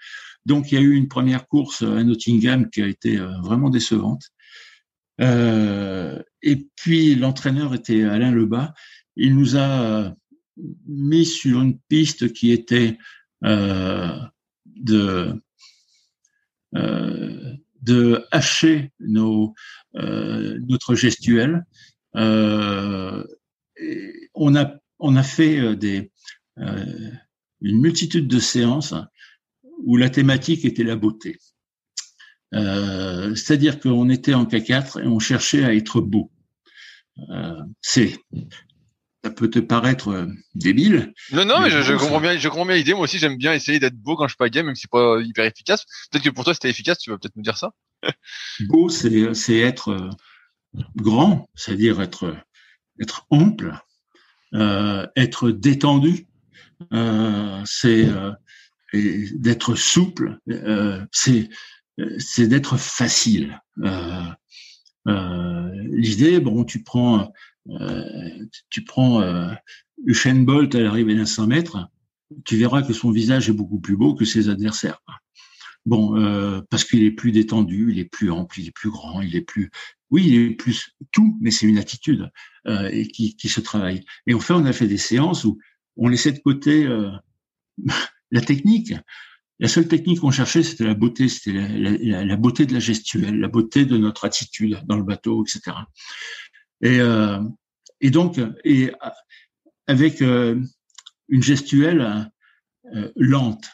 C: Donc il y a eu une première course à Nottingham qui a été euh, vraiment décevante. Euh, et puis l'entraîneur était Alain Lebas. Il nous a euh, mis sur une piste qui était de de hacher nos, notre gestuelle. on a on a fait des une multitude de séances où la thématique était la beauté. Euh, C'est-à-dire qu'on était en K4 et on cherchait à être beau. Euh, c'est ça peut te paraître euh, débile.
B: Non, non, mais, je, je, comprends bien, je comprends bien l'idée. Moi aussi, j'aime bien essayer d'être beau quand je suis pas game, même si c'est pas hyper efficace. Peut-être que pour toi, c'était efficace. Tu vas peut-être nous dire ça. [LAUGHS]
C: beau, c'est c'est être grand, c'est-à-dire être être ample, euh, être détendu. Euh, c'est d'être souple, euh, c'est c'est d'être facile. Euh, euh, L'idée, bon, tu prends euh, tu prends Usain Bolt à l'arrivée d'un 100 mètres, tu verras que son visage est beaucoup plus beau que ses adversaires. Bon, euh, parce qu'il est plus détendu, il est plus ample, il est plus grand, il est plus, oui, il est plus tout, mais c'est une attitude euh, et qui, qui se travaille. Et enfin, on a fait des séances où on laissait de côté euh, la technique. La seule technique qu'on cherchait, c'était la beauté, c'était la, beauté de la gestuelle, la beauté de notre attitude dans le bateau, etc. Et, euh, et donc, et avec une gestuelle lente.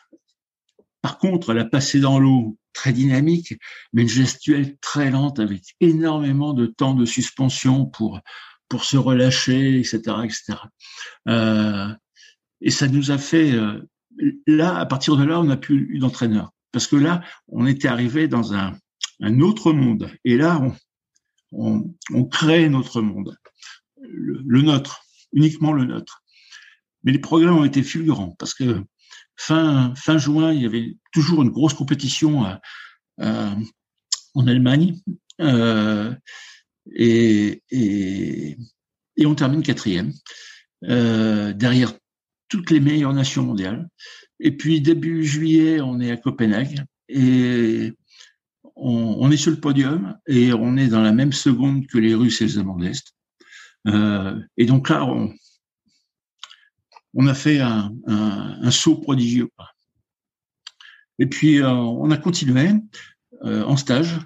C: Par contre, la passer dans l'eau très dynamique, mais une gestuelle très lente avec énormément de temps de suspension pour pour se relâcher, etc., etc. Euh, et ça nous a fait euh, là, à partir de là, on n'a plus eu d'entraîneur parce que là, on était arrivé dans un, autre monde. Et là, on, crée notre monde, le, nôtre, uniquement le nôtre. Mais les progrès ont été fulgurants parce que fin juin, il y avait toujours une grosse compétition en Allemagne. Euh, et, on termine quatrième, euh, derrière toutes les meilleures nations mondiales. Et puis début juillet, on est à Copenhague et on, est sur le podium et on est dans la même seconde que les Russes et les Allemands de l'Est. Euh, et donc là, on, a fait un, saut prodigieux. Et puis euh, on a continué euh, en stage.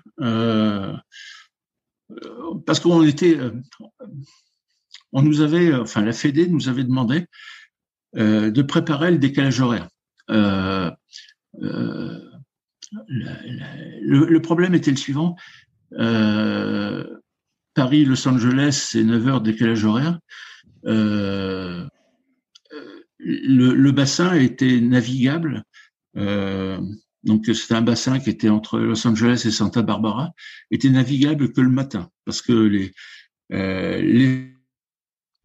C: Parce qu'on était, on nous avait, enfin la Fédé nous avait demandé de préparer le décalage horaire. Euh, euh, le, problème était le suivant. Euh, Paris, Los Angeles, c'est 9 heures de décalage horaire. Le, bassin était navigable euh, donc c'était un bassin qui était entre Los Angeles et Santa Barbara, était navigable que le matin parce que euh, les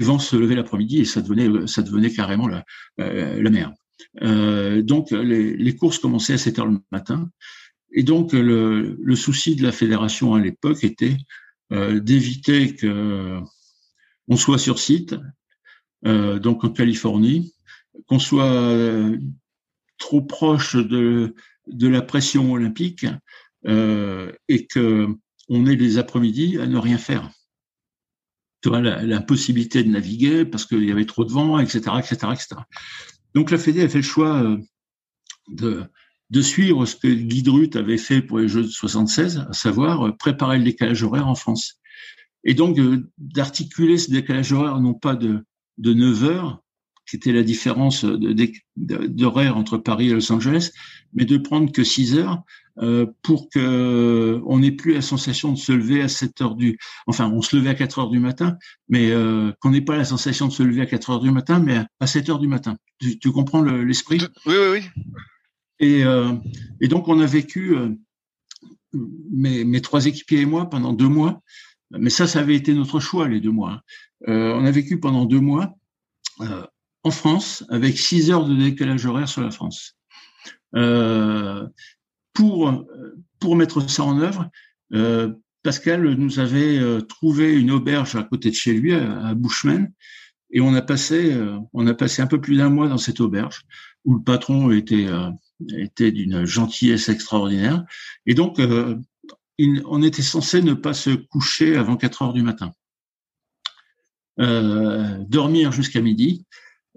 C: vents se levaient l'après-midi et ça devenait ça devenait carrément la, euh, la mer. Euh, donc les, les, courses commençaient à 7 heures le matin et donc le, le souci de la fédération à l'époque était euh, d'éviter que on soit sur site, euh, donc en Californie, qu'on soit trop proche de de la pression olympique euh, et que on ait les après-midi à ne rien faire. L'impossibilité de naviguer parce qu'il y avait trop de vent, etc., etc., etc. Donc la Fédé a fait le choix euh, de, de suivre ce que Guy Drut avait fait pour les Jeux de 76, à savoir euh, préparer le décalage horaire en France. Et donc d'articuler ce décalage horaire non pas de, de 9 heures, qui était la différence d'horaire entre Paris et Los Angeles, mais de prendre que 6 heures euh, pour que on n'ait plus la sensation de se lever à 7 heures du, enfin on se levait à 4 heures du matin, mais euh, qu'on n'ait pas la sensation de se lever à 4 heures du matin, mais à 7 heures du matin. Tu, tu comprends l'esprit?
B: Oui, oui, oui.
C: Et, euh, et donc on a vécu euh, mes, mes trois équipiers et moi pendant deux mois, mais ça, ça avait été notre choix les deux mois. Hein. Euh, on a vécu pendant deux mois euh, en France avec 6 heures de décalage horaire sur la France. Euh, pour, pour mettre ça en œuvre, euh, Pascal nous avait euh, trouvé une auberge à côté de chez lui, à, Bushman, et on a passé, euh, on a passé un peu plus d'un mois dans cette auberge où le patron était, euh, était d'une gentillesse extraordinaire. Et donc, on était censé ne pas se coucher avant 4 heures du matin. dormir jusqu'à midi,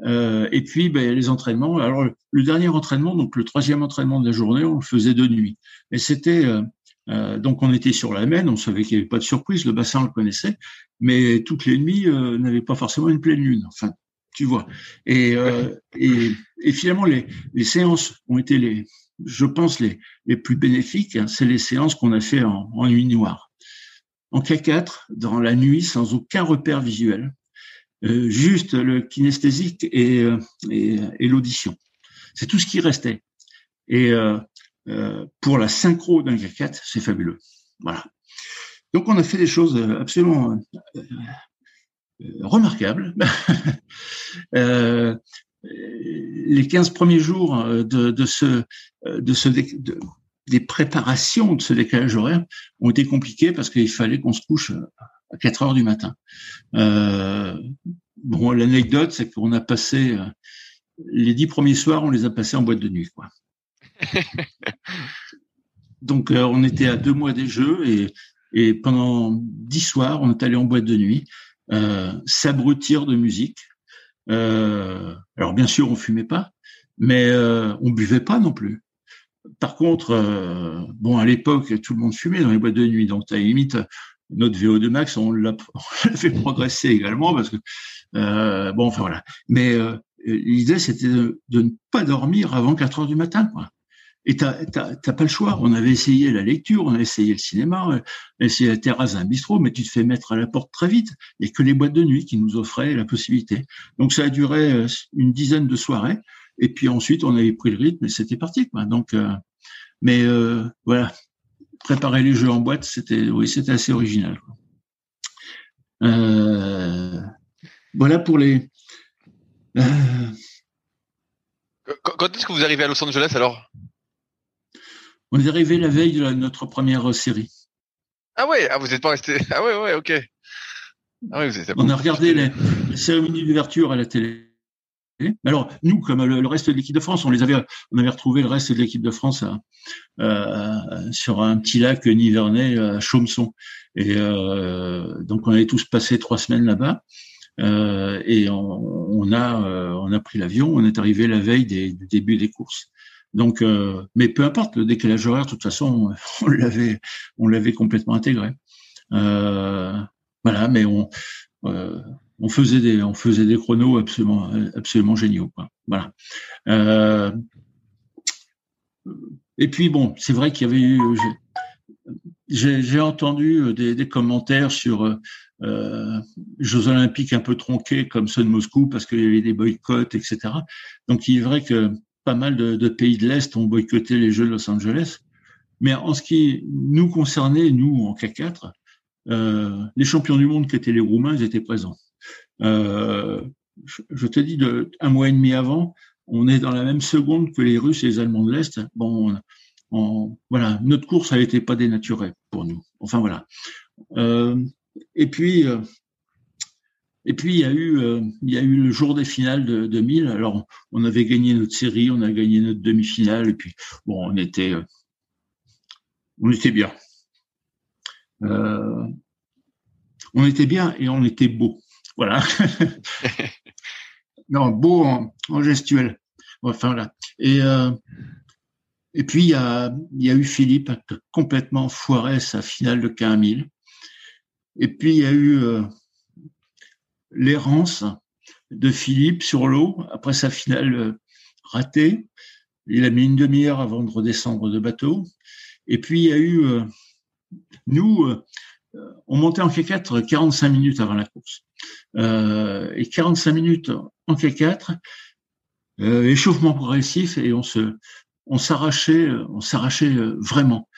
C: euh, et puis ben, les entraînements. Alors le dernier entraînement, donc le troisième entraînement de la journée, on le faisait de nuit. Et c'était euh, euh, donc on était sur la Maine, on savait qu'il n'y avait pas de surprise, le bassin on le connaissait, mais toutes les nuits euh, n'avaient pas forcément une pleine lune. Enfin, tu vois. Et, euh, et, et, finalement les, les séances ont été les, je pense les les plus bénéfiques. Hein, c'est les séances qu'on a fait en, en nuit noire, en K4 dans la nuit sans aucun repère visuel juste le kinesthésique et, euh, et, l'audition. C'est tout ce qui restait. Et euh, euh pour la synchro d'un K4, c'est fabuleux. Voilà. Donc on a fait des choses absolument remarquables. [LAUGHS] les 15 premiers jours de, de ce, de ce de, des préparations de ce décalage horaire ont été compliquées parce qu'il fallait qu'on se couche à 4 heures du matin. Euh, bon, l'anecdote, c'est qu'on a passé euh, les dix premiers soirs, on les a passés en boîte de nuit, quoi. [LAUGHS] Donc, euh, on était à deux mois des jeux et, et pendant dix soirs, on est allé en boîte de nuit, euh, s'abrutir de musique. Euh, alors, bien sûr, on fumait pas, mais euh, on buvait pas non plus. Par contre, bon, à l'époque, tout le monde fumait dans les boîtes de nuit, donc à la limite, notre VO2 max, [LAUGHS] on l'a fait progresser également parce que euh, bon, enfin voilà. Mais euh, l'idée c'était de, ne pas dormir avant 4 heures du matin, quoi. Et t'as pas le choix. On avait essayé la lecture, on a essayé le cinéma, on a essayé la terrasse d'un bistrot, mais tu te fais mettre à la porte très vite. Il que les boîtes de nuit qui nous offraient la possibilité. Donc ça a duré euh, une dizaine de soirées. Et puis ensuite, on avait pris le rythme et c'était parti. Quoi. Donc, euh, mais euh, voilà, préparer les jeux en boîte, c'était oui, c'était assez original. Euh, voilà pour les.
B: Euh, quand est-ce que vous arrivez à Los Angeles alors?
C: On est arrivé la veille de notre première série.
B: Ah ouais, ah, vous n'êtes pas resté. [LAUGHS] Ah ouais, ouais, ok.
C: Ah ouais, vous êtes... On a regardé les, les cérémonies d'ouverture à la télé. Alors nous, comme le, reste de l'équipe de France, on les avait, on avait retrouvé le reste de l'équipe de France euh, sur un petit lac nivernais à Chaumson. Et euh, donc on avait tous passé trois semaines là-bas. Euh, et on, a on a pris l'avion, on est arrivé la veille des, du début des courses. Donc, mais peu importe le décalage horaire, de toute façon, [LAUGHS] on l'avait on l'avait complètement intégré. voilà, mais on on faisait des on faisait des chronos absolument absolument géniaux. Voilà. Euh, et puis bon, c'est vrai qu'il y avait eu j'ai entendu des, des, commentaires sur euh, Jeux olympiques un peu tronqués comme ceux de Moscou parce qu'il y avait des boycotts, etc. Donc il est vrai que pas mal de, pays de l'Est ont boycotté les Jeux de Los Angeles. Mais en ce qui nous concernait, nous en K4, euh, les champions du monde qui étaient les Roumains, étaient présents. Euh, je, te dis, de, un mois et demi avant, on est dans la même seconde que les Russes et les Allemands de l'Est. Bon, voilà, notre course a été pas dénaturée pour nous. Enfin voilà. Euh, et puis, euh, et puis il y a eu, il y a eu le jour des finales de 2000. Alors, on avait gagné notre série, on a gagné notre demi-finale, et puis bon, on était, on était bien. on était bien et on était beau. Voilà. [LAUGHS] non, beau en, gestuel. Enfin là. Et euh, et puis il y a il y a eu Philippe qui a complètement foiré sa finale de K1000. Et puis il y a eu euh, l'errance de Philippe sur l'eau après sa finale euh, ratée. Il a mis une demi-heure avant de redescendre de bateau. Et puis il y a eu nous, on montait en K4 45 minutes avant la course. Euh, et 45 minutes en K4, euh, échauffement progressif et on se, on s'arrachait, on s'arrachait euh, vraiment.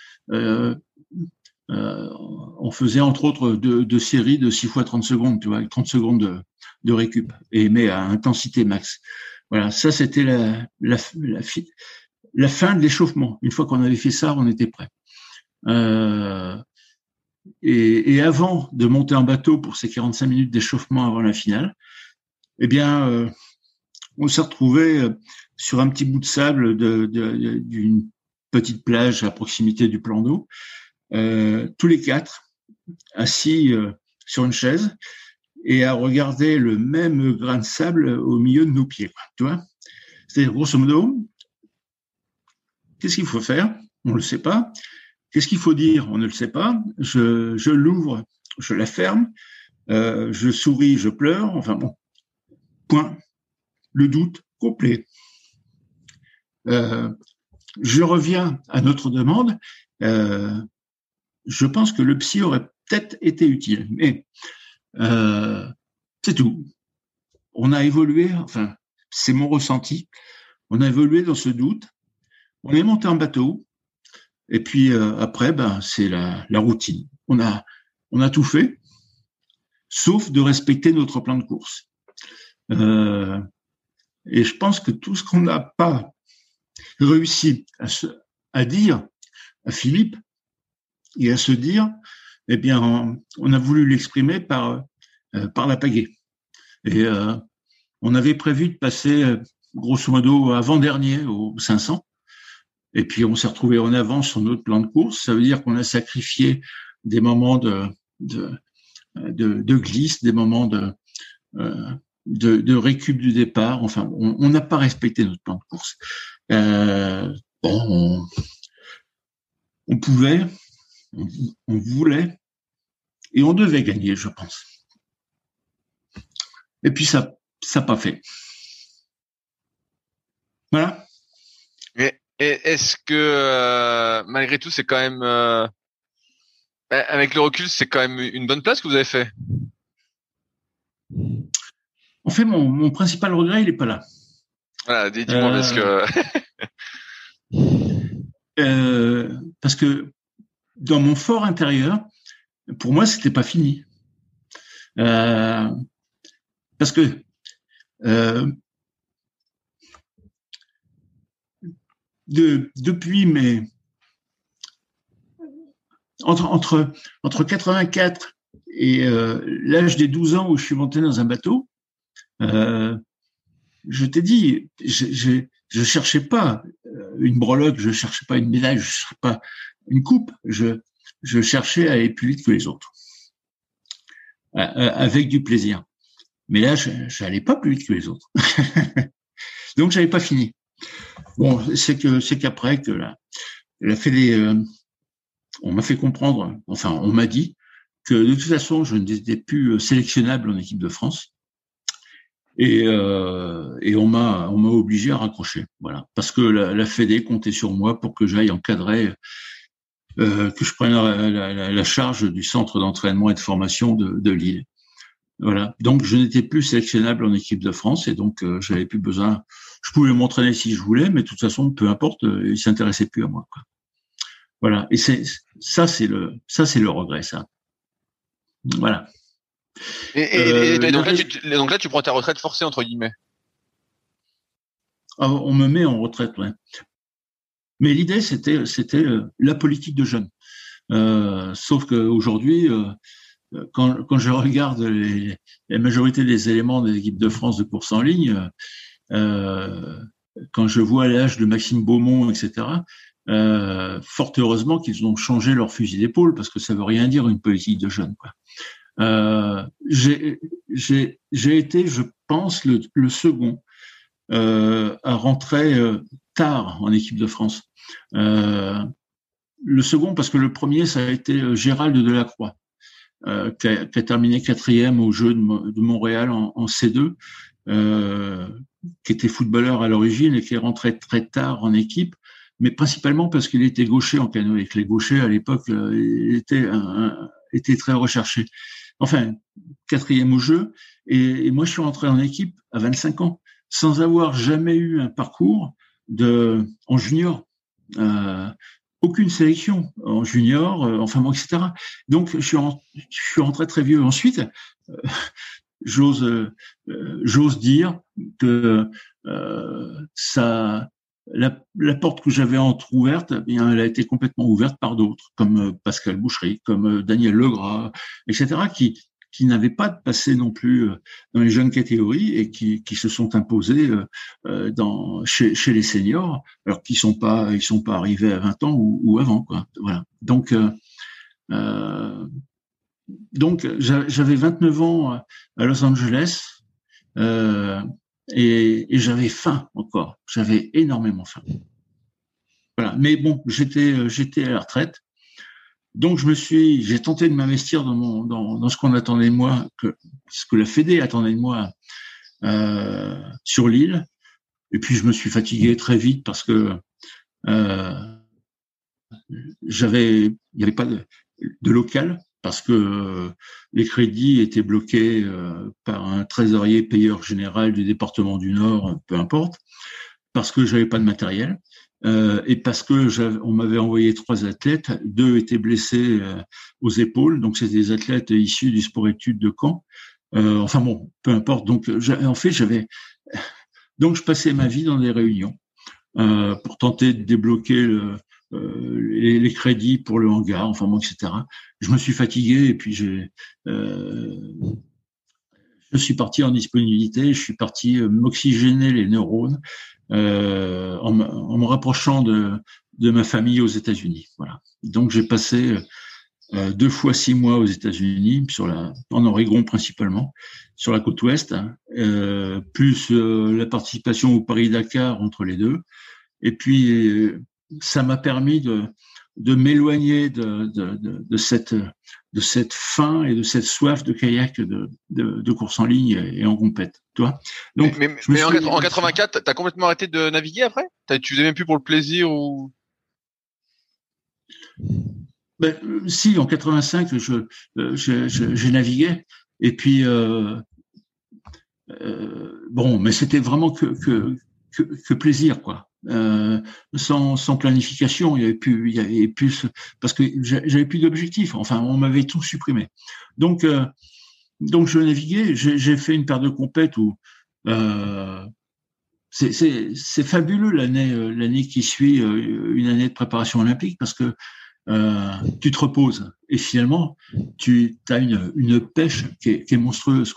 C: On faisait entre autres deux, séries de 6 fois 30 secondes, tu vois, 30 secondes de, récup, et mais à intensité max. Voilà, ça c'était la, fin de l'échauffement. Une fois qu'on avait fait ça, on était prêt. Et, avant de monter en bateau pour ces 45 minutes d'échauffement avant la finale, eh bien, euh, on s'est retrouvé euh, sur un petit bout de sable d'une petite plage à proximité du plan d'eau, euh, tous les quatre assis sur une chaise et à regarder le même grain de sable au milieu de nos pieds. Tu vois C'est grosso modo, qu'est-ce qu'il faut faire? On ne le sait pas. Qu'est-ce qu'il faut dire? On ne le sait pas. Je, l'ouvre, je la ferme, euh, je souris, je pleure. Enfin bon, point. Le doute complet. Euh, je reviens à notre demande. Euh, je pense que le psy aurait peut-être été utile, mais c'est tout. On a évolué, enfin, c'est mon ressenti. On a évolué dans ce doute. On est monté en bateau. Et puis euh, après, ben, c'est la, la, routine. On a, on a tout fait, sauf de respecter notre plan de course. Euh, et je pense que tout ce qu'on n'a pas réussi à, se, à dire à Philippe et à se dire, eh bien, on a voulu l'exprimer par, euh, par la pagaie. Et euh, on avait prévu de passer, euh, grosso modo, avant-dernier au 500. Et puis on s'est retrouvé en avance sur notre plan de course. Ça veut dire qu'on a sacrifié des moments de, de, de, glisse, des moments de, euh, de, de, récup du départ. Enfin, on n'a pas respecté notre plan de course. Euh, bon, on, pouvait, on, voulait et on devait gagner, je pense. Et puis ça, ça pas fait. Voilà.
B: Et, est-ce que euh, malgré tout, c'est quand même euh, avec le recul, c'est quand même une bonne place que vous avez fait?
C: En fait, mon, mon principal regret, il est pas là.
B: Voilà, dis-moi parce que. [LAUGHS]
C: euh, parce que dans mon fort intérieur, pour moi, c'était pas fini. Euh, parce que euh, de, depuis mes entre entre entre 84 et euh, l'âge des 12 ans où je suis monté dans un bateau, euh, je t'ai dit, je, je, cherchais pas une breloque, je cherchais pas une médaille, je cherchais pas une coupe, je je cherchais à aller plus vite que les autres, avec du plaisir. Mais là, je n'allais pas plus vite que les autres. [LAUGHS] Donc, j'avais pas fini. Bon, c'est qu'après que la, Fédé, euh, on m'a fait comprendre, enfin, on m'a dit que de toute façon, je n'étais plus euh, sélectionnable en équipe de France. Et, euh, on m'a obligé à raccrocher, voilà, parce que la, Fédé comptait sur moi pour que j'aille encadrer, que je prenne la, charge du centre d'entraînement et de formation de, Lille. Voilà. Donc je n'étais plus sélectionnable en équipe de France et donc j'avais plus besoin. Je pouvais m'entraîner si je voulais, mais de toute façon, peu importe, euh, il s'intéressait plus à moi. Quoi. Voilà. Et c'est ça, c'est le ça, c'est le regret, ça. Voilà.
B: Et, et, et euh, donc, là, tu, donc, là, tu, prends ta retraite forcée entre guillemets.
C: Ah, on me met en retraite, ouais. Mais l'idée, c'était c'était euh, la politique de jeunes. Euh, sauf qu'aujourd'hui, euh, quand, quand je regarde les, la majorité des éléments des équipes de France de course en ligne, quand je vois l'âge de Maxime Beaumont, etc., euh, fort heureusement qu'ils ont changé leur fusil d'épaule parce que ça veut rien dire une politique de jeunes. Euh, j'ai été, je pense, le, le second euh, à rentrer euh, tard en équipe de France. Euh, le second parce que le premier, ça a été Gérald Delacroix euh, qui, a, qui, a, terminé quatrième au jeu de, de Montréal en, en C2, euh, qui était footballeur à l'origine et qui est rentré très tard en équipe, mais principalement parce qu'il était gaucher en canoë et que les gauchers à l'époque euh, étaient, très recherchés. Enfin, quatrième au jeu, et, moi je suis rentré en équipe à 25 ans, sans avoir jamais eu un parcours en junior. Euh, aucune sélection en junior, euh, enfin etc. Donc je suis, en, rentré très vieux. Ensuite, j'ose euh, j'ose dire que euh, ça la, la, porte que j'avais entrouverte, eh bien, elle a été complètement ouverte par d'autres, comme Pascal Boucherie, comme Daniel Legras, etc., qui, qui n'avaient pas de passé non plus euh, dans les jeunes catégories et qui, qui se sont imposés euh, euh, dans, chez, chez les seniors, alors qu'ils sont pas ils sont pas arrivés à 20 ans ou, ou avant quoi. Voilà. Donc euh, donc j'avais 29 ans à Los Angeles euh, et, j'avais faim encore. J'avais énormément faim. Voilà. Mais bon, j'étais j'étais à la retraite donc je me suis, j'ai tenté de m'investir dans, mon, dans, ce qu'on attendait de moi, que, ce que la Fédé attendait de moi euh, sur l'île. Et puis je me suis fatigué très vite parce que euh, j'avais, il n'y avait pas de, local parce que les crédits étaient bloqués euh, par un trésorier payeur général du département du Nord, peu importe, parce que j'avais pas de matériel. Euh, et parce que on m'avait envoyé trois athlètes, deux étaient blessés euh, aux épaules, donc c'était des athlètes issus du sport-études de Caen. Euh, enfin bon, peu importe. Donc en fait, j'avais donc je passais ma vie dans des réunions euh, pour tenter de débloquer le, euh, les, les, crédits pour le hangar, enfin bon, etc. Je me suis fatigué et puis j'ai je suis parti en disponibilité, je suis parti m'oxygéner les neurones euh, en, en, me rapprochant de, de ma famille aux États-Unis. Voilà. Donc j'ai passé euh, deux fois six mois aux États-Unis, sur la, en Oregon principalement, sur la côte ouest, hein, euh, plus euh, la participation au Paris-Dakar entre les deux. Et puis euh, ça m'a permis de, de m'éloigner de, de, de, de, cette de cette faim et de cette soif de kayak de, de, course en ligne et en compète. Toi.
B: Donc, mais, en, 84, t'as complètement arrêté de naviguer après? Tu faisais même plus pour le plaisir ou?
C: Ben, si, en 85, je, j'ai navigué. Et puis, euh, euh, bon, mais c'était vraiment que, que, que, plaisir, quoi. Euh, sans, planification, il plus, parce que j'avais plus d'objectifs. Enfin, on m'avait tout supprimé. Donc, euh, donc je naviguais. J'ai fait une paire de compètes où euh, c'est fabuleux l'année l'année qui suit une année de préparation olympique parce que euh, tu te reposes et finalement tu as une, une pêche qui est, monstrueuse.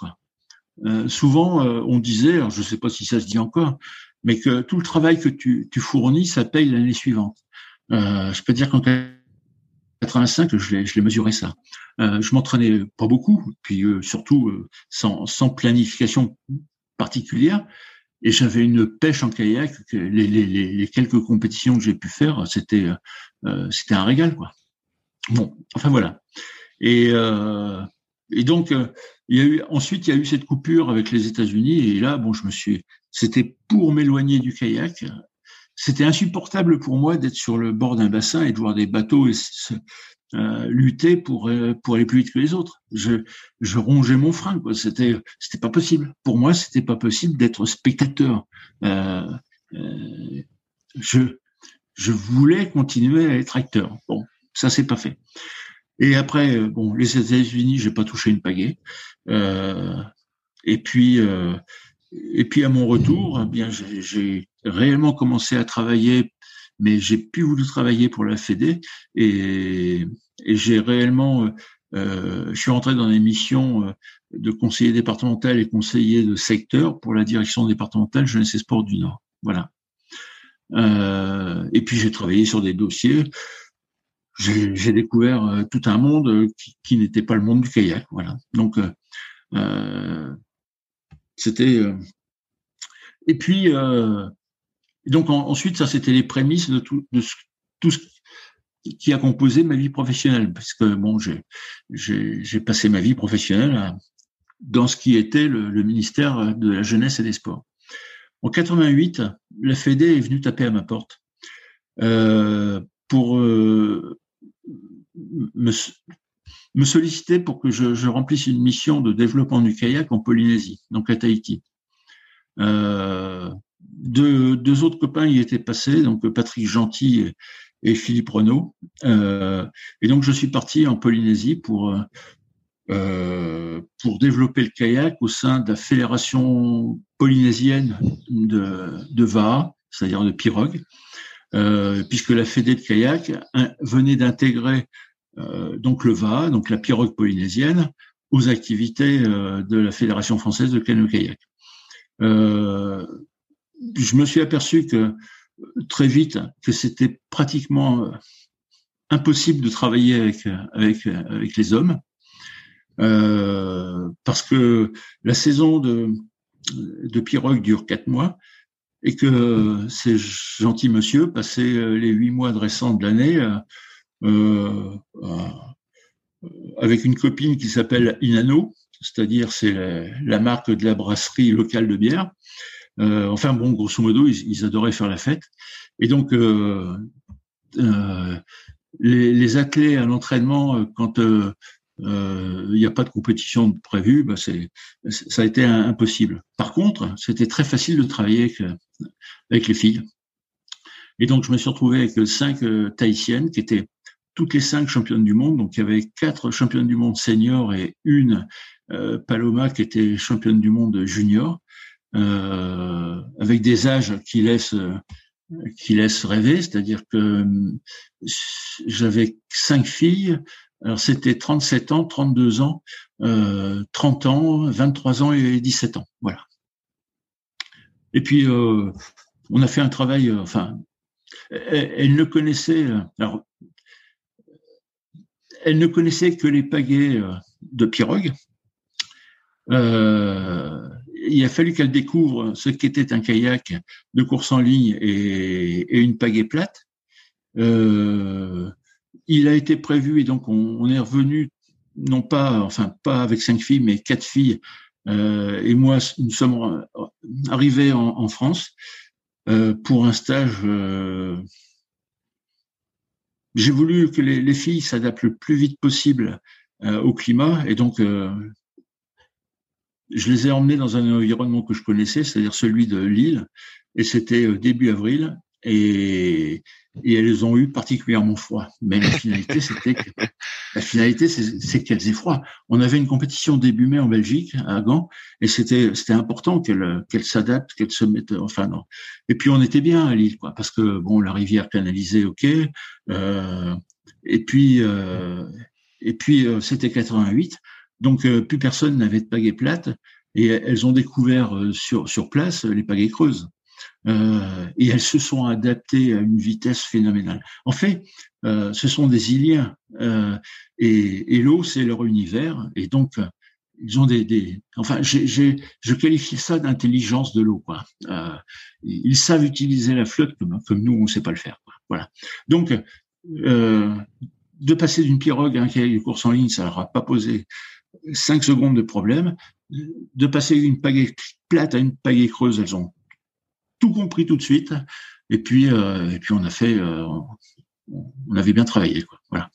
C: Euh, souvent euh, on disait, alors je ne sais pas si ça se dit encore, mais que tout le travail que tu, tu fournis, ça paye l'année suivante. Euh, je peux dire qu'en 85, je l'ai, je l'ai mesuré ça. Euh, je m'entraînais pas beaucoup, puis surtout sans, sans planification particulière, et j'avais une pêche en kayak. les, les, les, quelques compétitions que j'ai pu faire, c'était euh, c'était un régal, quoi. Bon, enfin voilà. Et, euh, et donc, euh, il y a eu ensuite il y a eu cette coupure avec les États-Unis et là, bon, je me suis, c'était pour m'éloigner du kayak. C'était insupportable pour moi d'être sur le bord d'un bassin et de voir des bateaux et euh, lutter pour pour aller plus vite que les autres. Je je rongeais mon frein quoi. C'était c'était pas possible. Pour moi, c'était pas possible d'être spectateur. Euh, euh, je je voulais continuer à être acteur. Bon, ça c'est pas fait. Et après, euh, bon, les États-Unis, j'ai pas touché une pagaie. Euh, et puis, euh, et puis à mon retour, eh bien, j'ai réellement commencé à travailler, mais j'ai plus voulu travailler pour la Fédé. Et, et j'ai réellement, euh, je suis rentré dans des missions de conseiller départemental et conseiller de secteur pour la direction départementale jeunesse et sport du Nord. Voilà. Euh, et puis j'ai travaillé sur des dossiers. J'ai découvert euh, tout un monde euh, qui, qui n'était pas le monde du kayak. Voilà. Donc euh, c'était. et puis donc ensuite ça c'était les prémices de tout, de tout ce qui a composé ma vie professionnelle, parce que bon, j'ai passé ma vie professionnelle dans ce qui était le, le, ministère de la jeunesse et des sports. En 88, la Fédé est venue taper à ma porte euh, pour euh, me, solliciter pour que je, remplisse une mission de développement du kayak en Polynésie, donc à Tahiti. Euh, deux, deux, autres copains y étaient passés, donc Patrick Gentil et, Philippe Renault. Euh, et donc je suis parti en Polynésie pour euh, pour développer le kayak au sein de la fédération polynésienne de, de c'est-à-dire de pirogue, puisque la fédé de kayak venait d'intégrer euh, donc le VA, donc la pirogue polynésienne, aux activités euh, de la fédération française de canoë-kayak. Euh, je me suis aperçu que très vite que c'était pratiquement impossible de travailler avec avec avec les hommes euh, parce que la saison de, de pirogue dure quatre mois et que ces gentils monsieur passaient euh, les huit mois de récent de l'année euh, euh, avec une copine qui s'appelle Inano, c'est-à-dire c'est la, marque de la brasserie locale de bière. Euh, enfin bon, grosso modo, ils, adoraient faire la fête. Et donc, euh, euh, les, les, athlètes à l'entraînement, quand euh, il n'y a pas de compétition prévue, bah c'est, ça a été impossible. Par contre, c'était très facile de travailler avec, avec les filles. Et donc, je me suis retrouvé avec cinq euh, Tahitiennes qui étaient toutes les cinq championnes du monde. Donc, il y avait quatre championnes du monde senior et une euh, Paloma qui était championne du monde junior, euh, avec des âges qui laissent qui laissent rêver, c'est-à-dire que j'avais cinq filles alors c'était 37 ans, 32 ans, euh, 30 ans, 23 ans et 17 ans. Voilà. Et puis euh, on a fait un travail. Euh, enfin, elle, ne connaissait. Euh, que les pagaies euh, de pirogue. il a fallu qu'elle découvre ce qu'était un kayak de course en ligne et, une pagaie plate. Euh, il a été prévu et donc on, est revenu non pas, enfin pas avec cinq filles, mais quatre filles et moi, nous sommes arrivés en, France pour un stage. J'ai voulu que les, les filles s'adaptent le plus vite possible au climat, et donc je les ai emmenés dans un environnement que je connaissais, c'est-à-dire celui de Lille, et c'était euh, début avril, et, et, elles ont eu particulièrement froid. Mais la finalité, [LAUGHS] c'était que, la finalité, c'est qu'elles aient froid. On avait une compétition début mai en Belgique, à Gand, et c'était c'était important qu'elles qu'elles s'adaptent, qu'elles se mettent, enfin non. Et puis on était bien à Lille, quoi, parce que bon, la rivière canalisée, ok, euh, et puis euh, et puis euh, c'était 88. Donc euh, plus personne n'avait de pagaie plate et elles ont découvert euh, sur, sur place les pagaies creuses. Euh, et elles se sont adaptées à une vitesse phénoménale. En fait, euh, ce sont des Iliens euh, et, l'eau, c'est leur univers. Et donc, ils ont des, enfin, je qualifie ça d'intelligence de l'eau. Ils savent utiliser la flotte comme, nous, on ne sait pas le faire. Voilà. Donc, de passer d'une pirogue à un cahier de course en ligne, ça leur a pas posé cinq secondes de problème. De passer d'une pagaie plate à une pagaie creuse, elles ont tout compris tout de suite. Et puis, euh, et puis on a fait, euh, on avait bien travaillé, quoi. Voilà.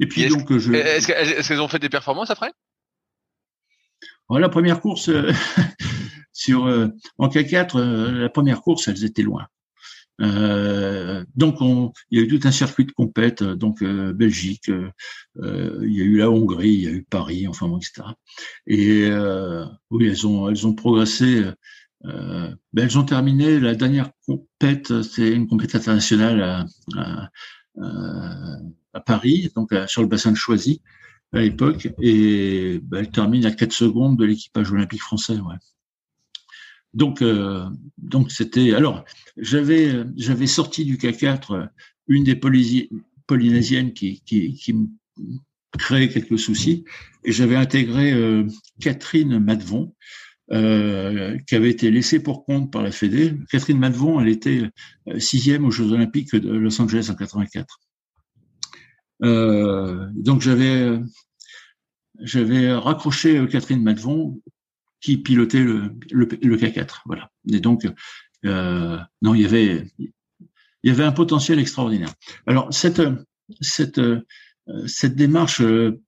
B: Et puis donc, je. Est-ce qu'elles ont fait des performances après?
C: La première course euh, [LAUGHS] sur en K4, la première course, elles étaient loin. Euh, donc, on, il y a eu tout un circuit de compète, donc euh, Belgique, euh, il y a eu la Hongrie, il y a eu Paris, enfin bon, etc. Et oui, elles ont, elles ont progressé. Ben, elles ont terminé la dernière compète, c'est une compète internationale à, à Paris, donc sur le bassin de Choisy à l'époque, et ben, elles terminent à 4 secondes de l'équipage olympique français. Ouais. Donc, euh, donc c'était. Alors, j'avais j'avais sorti du K4 une des polynésiennes qui qui, me créait quelques soucis, et j'avais intégré euh, Catherine Madvon, euh, qui avait été laissée pour compte par la Fédé. Catherine Madvon, elle était euh, sixième aux Jeux Olympiques de Los Angeles en 84. Euh, donc j'avais j'avais raccroché Catherine Madvon qui pilotait le, le, le K4. Voilà. Et donc, euh, non, il y avait, il y avait un potentiel extraordinaire. Alors cette cette cette démarche euh,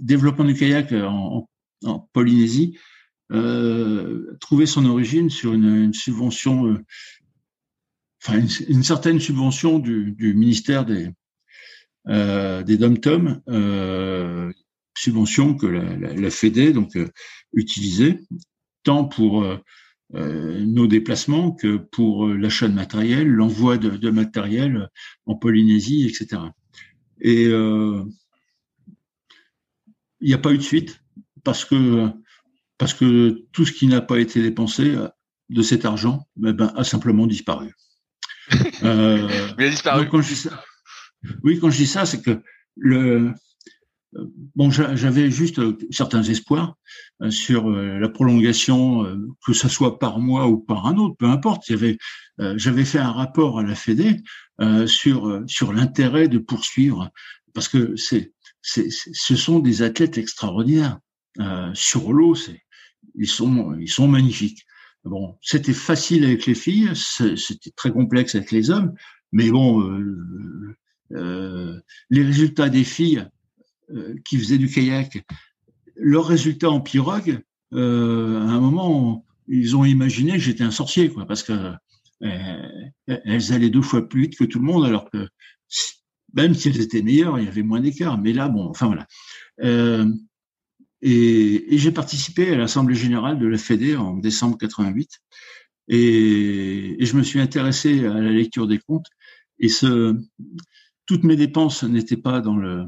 C: développement du kayak en, en Polynésie euh, trouvait son origine sur une, subvention, euh, une, certaine subvention du, ministère des euh, des dom-tom, euh, subvention que la, la, Fédé donc utilisait tant pour nos déplacements que pour l'achat de matériel, l'envoi de, matériel en Polynésie, etc. Et il n'y a pas eu de suite parce que parce que tout ce qui n'a pas été dépensé de cet argent eh ben, a simplement disparu. [LAUGHS]
B: euh, Il a disparu.
C: quand je dis ça, oui, quand je dis ça, c'est que le, bon, j'avais juste euh, certains espoirs euh, sur euh, la prolongation, que ce soit par moi ou par un autre, peu importe. J'avais fait un rapport à la Fédé sur sur l'intérêt de poursuivre, parce que c'est ce sont des athlètes extraordinaires sur l'eau. C'est ils sont ils sont magnifiques. Bon, c'était facile avec les filles, c'était très complexe avec les hommes, mais bon, euh, les résultats des filles euh, qui faisaient du kayak, leur résultat en pirogue, euh, à un moment, ils ont imaginé que j'étais un sorcier, quoi, parce que euh, elles allaient deux fois plus vite que tout le monde, alors que même si elles étaient meilleures, il y avait moins d'écart. Mais là, bon, enfin voilà. Euh, et, et j'ai participé à l'Assemblée générale de la Fédé en décembre 88, et, et, je me suis intéressé à la lecture des comptes. Et ce, toutes mes dépenses n'étaient pas dans le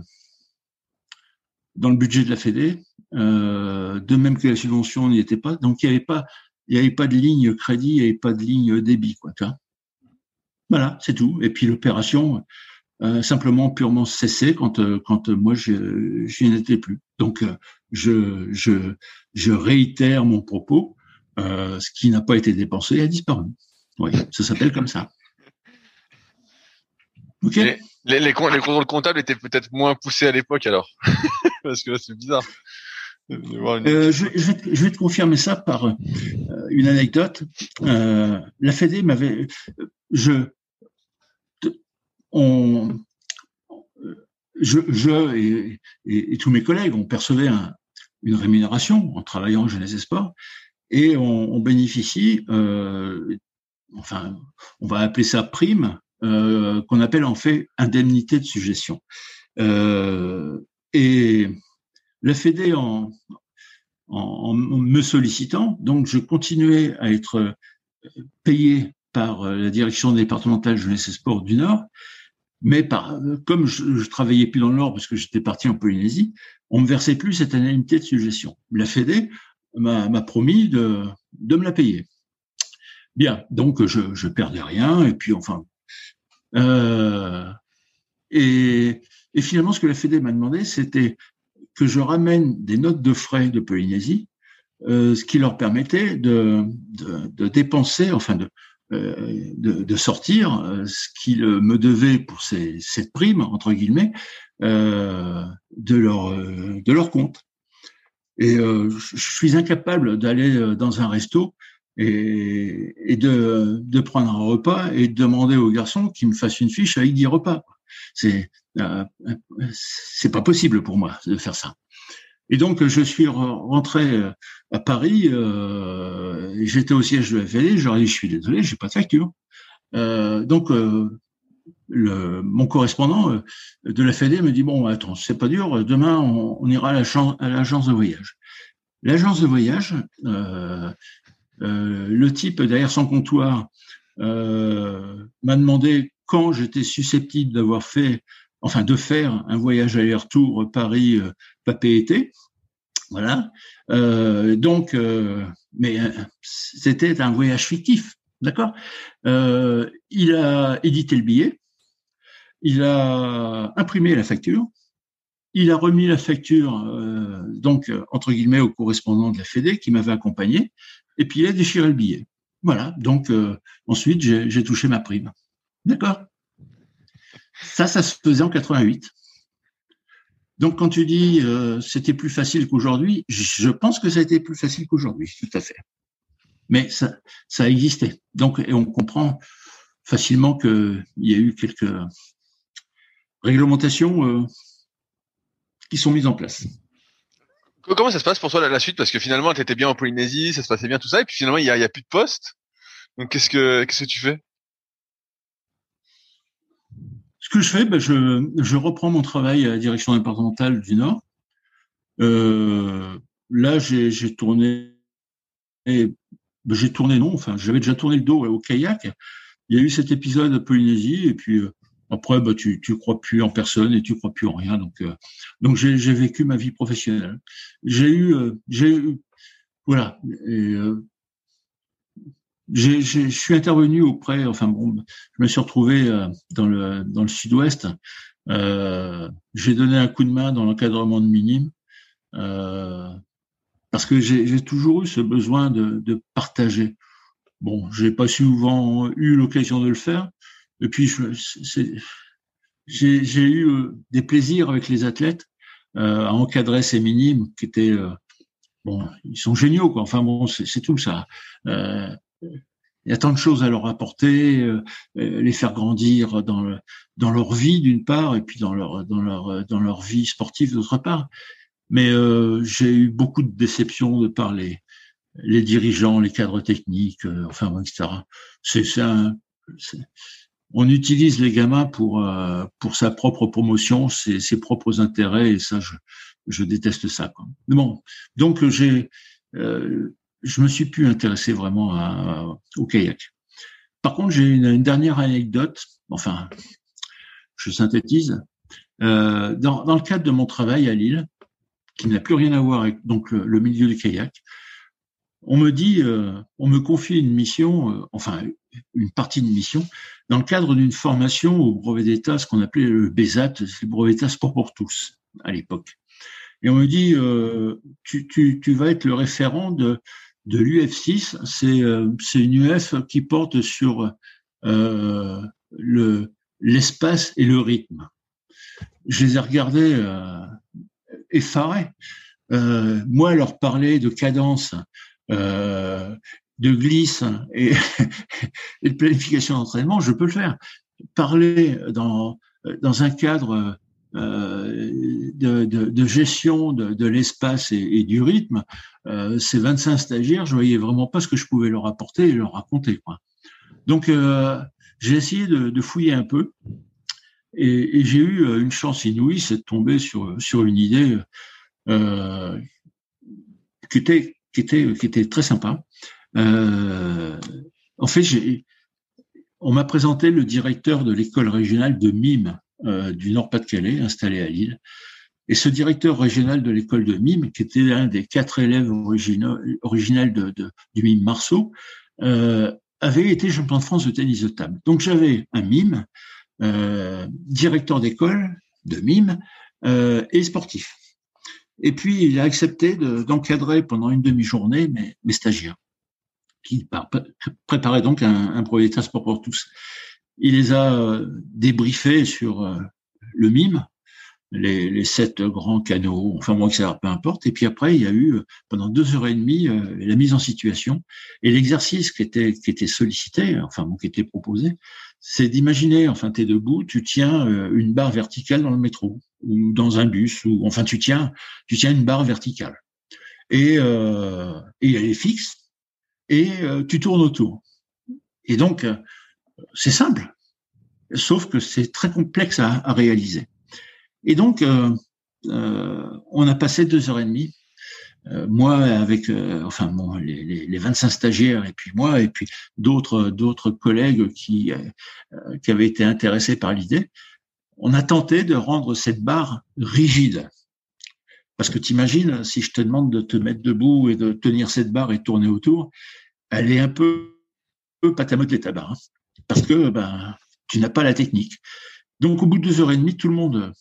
C: dans le budget de la Fédé, euh, de même que la subvention n'y était pas. Donc il n'y avait pas, il y avait pas de ligne crédit, il n'y avait pas de ligne débit, quoi. Tu vois voilà, c'est tout. Et puis l'opération euh, simplement purement cessé quand euh, quand moi je j'y n'étais plus. Donc euh, je je je réitère mon propos. Euh, ce qui n'a pas été dépensé a disparu. Oui, ça s'appelle comme ça.
B: Ok. Les, les, les contrôles comptables étaient peut-être moins poussés à l'époque alors, [LAUGHS] parce que c'est bizarre.
C: Euh, je, je, vais, je, vais, te confirmer ça par euh, une anecdote. Euh, la Fédé m'avait, je, on, je, je et, et, et, tous mes collègues, on percevait un, une rémunération en travaillant en jeunesse et sport, et on, bénéficie, euh, enfin, on va appeler ça prime, euh, qu'on appelle en fait indemnité de suggestion. Euh, et la Fédé en, en, en, me sollicitant, donc je continuais à être payé par la direction départementale jeunesse et sport du Nord, mais par, comme je, travaillais plus dans le Nord parce que j'étais parti en Polynésie, on me versait plus cette indemnité de suggestion. La Fédé m'a promis de, me la payer. Bien, donc je, je perdais rien et puis enfin euh, et, et, finalement ce que la Fédé m'a demandé c'était que je ramène des notes de frais de Polynésie, euh, ce qui leur permettait de, de, dépenser, enfin de, de, de, sortir euh, ce qu'ils me devaient pour ces, cette prime entre guillemets euh, de leur de leur compte. Et je suis incapable d'aller dans un resto et, et de, de, prendre un repas et de demander au garçon qu'il me fasse une fiche avec 10 repas. C'est euh, c'est pas possible pour moi de faire ça. Et donc je suis rentré à Paris. Euh, J'étais au siège de la leur ai dit je suis désolé, j'ai pas de facture. Euh, donc euh, mon correspondant euh, de la FED me dit bon attends c'est pas dur. Demain on, on ira à l'agence de voyage. L'agence de voyage, euh, le type derrière son comptoir m'a demandé quand j'étais susceptible d'avoir fait, enfin de faire un voyage aller-retour Paris Papé-été. Voilà. Euh, donc, euh, mais euh, c'était un voyage fictif, d'accord? Euh, Il a édité le billet, il a imprimé la facture, il a remis la facture, euh, donc entre guillemets, au correspondant de la Fédé qui m'avait accompagné, et puis il a déchiré le billet. Voilà. Donc ensuite, j'ai touché ma prime. D'accord? Ça, ça se faisait en 88. Donc, quand tu dis euh, c'était plus facile qu'aujourd'hui, je pense que ça a été plus facile qu'aujourd'hui, tout à fait. Mais ça, ça a existé. Donc, et on comprend facilement qu'il y a eu quelques réglementations euh, qui sont mises en place.
B: Comment ça se passe pour toi la, suite? Parce que finalement, tu étais bien en Polynésie, ça se passait bien tout ça, et puis finalement, il n'y a, a, plus de poste. Donc, qu'est-ce que qu'est-ce que tu fais?
C: Ce que je fais, ben je, je, reprends mon travail à la direction départementale du Nord. Euh, là, j'ai tourné, ben j'ai tourné non, enfin, j'avais déjà tourné le dos au kayak. Il y a eu cet épisode de Polynésie, et puis euh, après, ben, tu, tu crois plus en personne et tu crois plus en rien. Donc, euh, donc j'ai vécu ma vie professionnelle. J'ai eu, euh, j'ai eu, voilà. Et, euh, je suis intervenu auprès, enfin bon, je me suis retrouvé euh, dans le dans le sud-ouest. Euh, j'ai donné un coup de main dans l'encadrement de minimes euh, parce que j'ai toujours eu ce besoin de, de partager. Bon, j'ai pas souvent eu l'occasion de le faire. Et puis, j'ai eu euh, des plaisirs avec les athlètes euh, à encadrer ces minimes qui étaient bon, ils sont géniaux quoi. Enfin bon, c'est tout ça. Euh, il y a tant de choses à leur apporter, euh, euh, les faire grandir dans, le, dans leur vie d'une part, et puis dans leur, dans leur, dans leur vie sportive d'autre part. Mais euh, j'ai eu beaucoup de déceptions de par les, dirigeants, les cadres techniques, euh, enfin, etc. C'est un, on utilise les gamins pour euh, pour sa propre promotion, ses, ses propres intérêts, et ça, je, je déteste ça. Quoi. Bon, donc j'ai euh, je me suis plus intéressé vraiment au kayak. Par contre, j'ai une, dernière anecdote. Enfin, je synthétise. Euh, dans, le cadre de mon travail à Lille, qui n'a plus rien à voir avec donc le, milieu du kayak, on me dit, euh, on me confie une mission, euh, enfin une partie d'une mission, dans le cadre d'une formation au brevet d'État, ce qu'on appelait le BESAT, le brevet d'État sport pour tous à l'époque. Et on me dit, tu, tu, vas être le référent de de l'UF6. C'est euh, une UF qui porte sur euh, le l'espace et le rythme. Je les ai regardés euh, effarés. Euh, moi, leur parler de cadence, de glisse et, [LAUGHS] et de planification d'entraînement, je peux le faire. Parler dans, dans un cadre de, de, gestion de, l'espace et, du rythme, euh, ces 25 stagiaires, je voyais vraiment pas ce que je pouvais leur apporter et leur raconter. Donc, euh, j'ai essayé de, fouiller un peu et, j'ai eu euh, une chance inouïe, c'est de tomber sur, sur une idée euh, qui, était, qui, était, qui était très sympa. Euh, en fait, on m'a présenté le directeur de l'école régionale de Mime euh, du Nord-Pas-de-Calais, installé à Lille. Et ce directeur régional de l'école de Mime, qui était un des quatre élèves originels de, de, du Mime Marceau, euh, avait été champion de France de tennis de table. Donc j'avais un Mime, euh, directeur d'école de Mime et sportif. Et puis il a accepté d'encadrer pendant une demi-journée mes, stagiaires, qui préparaient donc un, un brevet sport pour tous. Il les a euh, débriefés sur euh, le mime, les, les, sept grands canaux, enfin moi que ça peu importe. Et puis après, il y a eu euh, pendant deux heures et demie la mise en situation et l'exercice qui était qui était sollicité, enfin bon, qui était proposé, c'est d'imaginer, enfin tu es debout, tu tiens une barre verticale dans le métro ou dans un bus ou enfin tu tiens tu tiens une barre verticale et, euh, et elle est fixe et tu tournes autour. Et donc c'est simple, sauf que c'est très complexe à, réaliser. Et donc, euh, euh, on a passé deux heures et demie, euh, moi avec, enfin bon, les, les, les, 25 stagiaires et puis moi et puis d'autres d'autres collègues qui qui avaient été intéressés par l'idée. On a tenté de rendre cette barre rigide. Parce que t'imagines, si je te demande de te mettre debout et de tenir cette barre et tourner autour, elle est un peu, peu patamotelée ta barre. Hein parce que ben, tu n'as pas la technique. Donc, au bout de deux heures et demie, tout le monde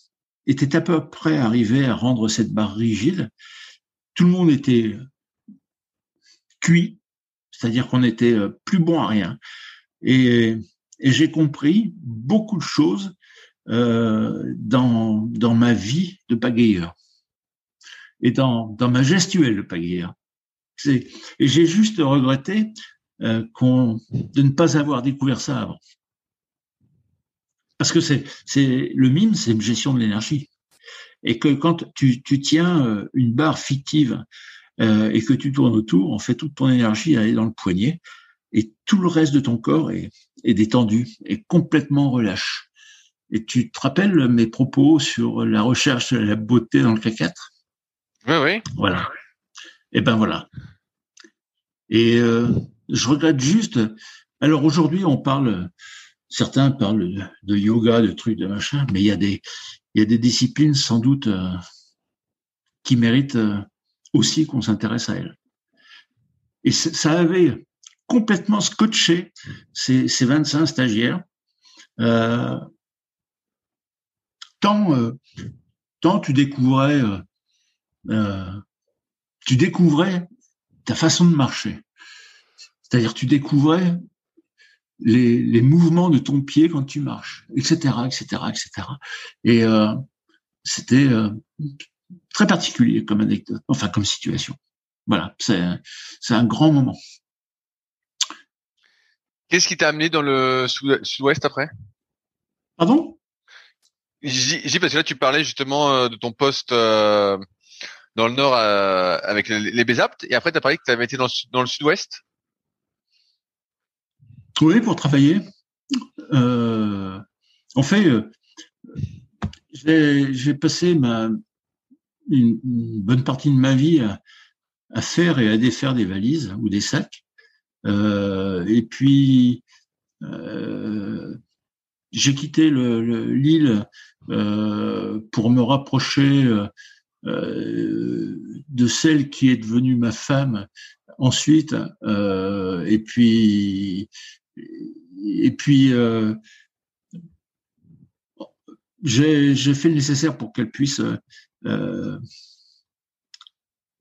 C: était à peu près arrivé à rendre cette barre rigide. Tout le monde était cuit, c'est-à-dire qu'on était plus bon à rien. Et, et j'ai compris beaucoup de choses euh, dans, dans ma vie de pagayeur et dans, dans ma gestuelle de pagayeur. Et j'ai juste regretté euh, de ne pas avoir découvert ça avant. Parce que c'est, c'est le mime, c'est une gestion de l'énergie. Et que quand tu, tu tiens euh, une barre fictive euh, et que tu tournes autour, en fait, toute ton énergie elle est dans le poignet et tout le reste de ton corps est, est détendu, est complètement relâche. Et tu te rappelles mes propos sur la recherche de la beauté dans le K4
B: Oui, oui.
C: Voilà. Et ben voilà. Et euh, je regrette juste. Alors aujourd'hui, on parle, certains parlent de yoga, de trucs, de machin, mais il y a des, il y a des disciplines sans doute euh, qui méritent euh, aussi qu'on s'intéresse à elles. Et ça avait complètement scotché ces, ces 25 stagiaires. Euh, tant, euh, tant tu découvrais, euh, tu découvrais ta façon de marcher. C'est-à-dire tu découvrais les, les, mouvements de ton pied quand tu marches, etc., etc., etc. Et euh, c'était euh, très particulier comme anecdote, enfin comme situation. Voilà, c'est c'est un grand moment.
B: Qu'est-ce qui t'a amené dans le sud-ouest après?
C: Pardon?
B: J'ai parce que là tu parlais justement euh, de ton poste euh, dans le nord euh, avec les, les Bézaptes et après tu as parlé que tu avais été dans, dans le sud-ouest?
C: Oui, pour travailler. Euh, en fait, euh, j'ai passé une, bonne partie de ma vie à, faire et à défaire des valises ou des sacs. Euh, et puis, j'ai quitté l'île pour me rapprocher de celle qui est devenue ma femme ensuite. et puis, et puis, euh, j'ai fait le nécessaire pour qu'elle puisse euh,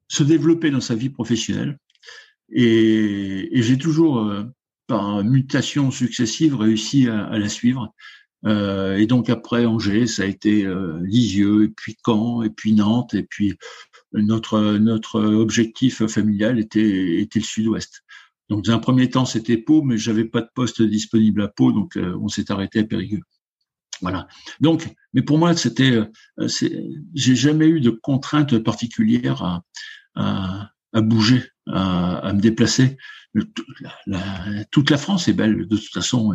C: se développer dans sa vie professionnelle. Et, j'ai toujours, euh, par mutation successive, réussi à, la suivre. Euh, et donc après Angers, ça a été euh, Lisieux, et puis Caen, et puis Nantes, et puis notre objectif familial était le Sud-Ouest. Donc dans un premier temps, c'était Pau, mais j'avais pas de poste disponible à Pau, donc euh, on s'est arrêté à Périgueux. Voilà. Donc, mais pour moi, c'était, j'ai jamais eu de contrainte particulière à, bouger, à, me déplacer. La, toute la France est belle de toute façon,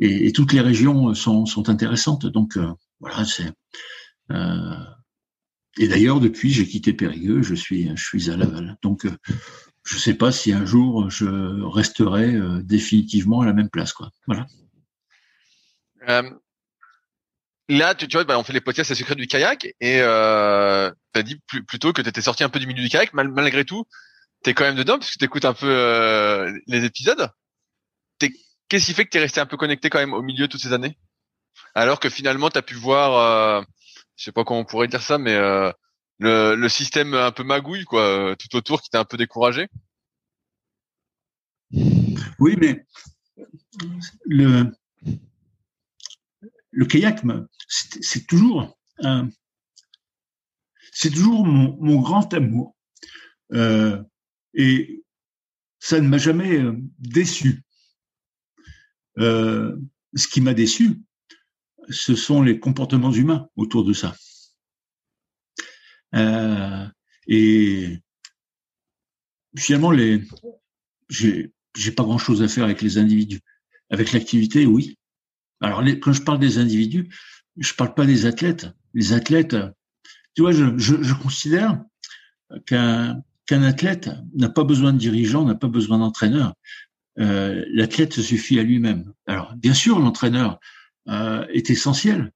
C: et, et, toutes les régions sont, intéressantes. Donc voilà, c'est. Euh, et d'ailleurs, depuis, j'ai quitté Périgueux, je suis, je suis à Laval. Donc, je ne sais pas si un jour je resterai euh, définitivement à la même place, quoi. Voilà.
B: Euh, là, tu, tu vois, bah, on fait les podcasts à secret du kayak et euh, tu as dit plutôt que tu étais sorti un peu du milieu du kayak. malgré tout, tu es quand même dedans parce que tu écoutes un peu euh, les épisodes. Qu'est-ce qui fait que tu es resté un peu connecté quand même au milieu toutes ces années? Alors que finalement, tu as pu voir, euh, je sais pas comment on pourrait dire ça, mais euh, le, système un peu magouille quoi, euh, tout autour qui t'a un peu découragé?
C: Oui, mais le le kayak, c'est toujours c'est toujours mon, grand amour euh, et ça ne m'a jamais euh, déçu. Ce qui m'a déçu, ce sont les comportements humains autour de ça. Euh, et finalement, les, j'ai, j'ai pas grand chose à faire avec les individus. Avec l'activité, oui. Alors, quand je parle des individus, je parle pas des athlètes. Les athlètes, tu vois, je, je, je considère qu'un, qu'un athlète n'a pas besoin de dirigeant, n'a pas besoin d'entraîneur. Euh, l'athlète se suffit à lui-même. Alors, bien sûr, l'entraîneur euh, est essentiel,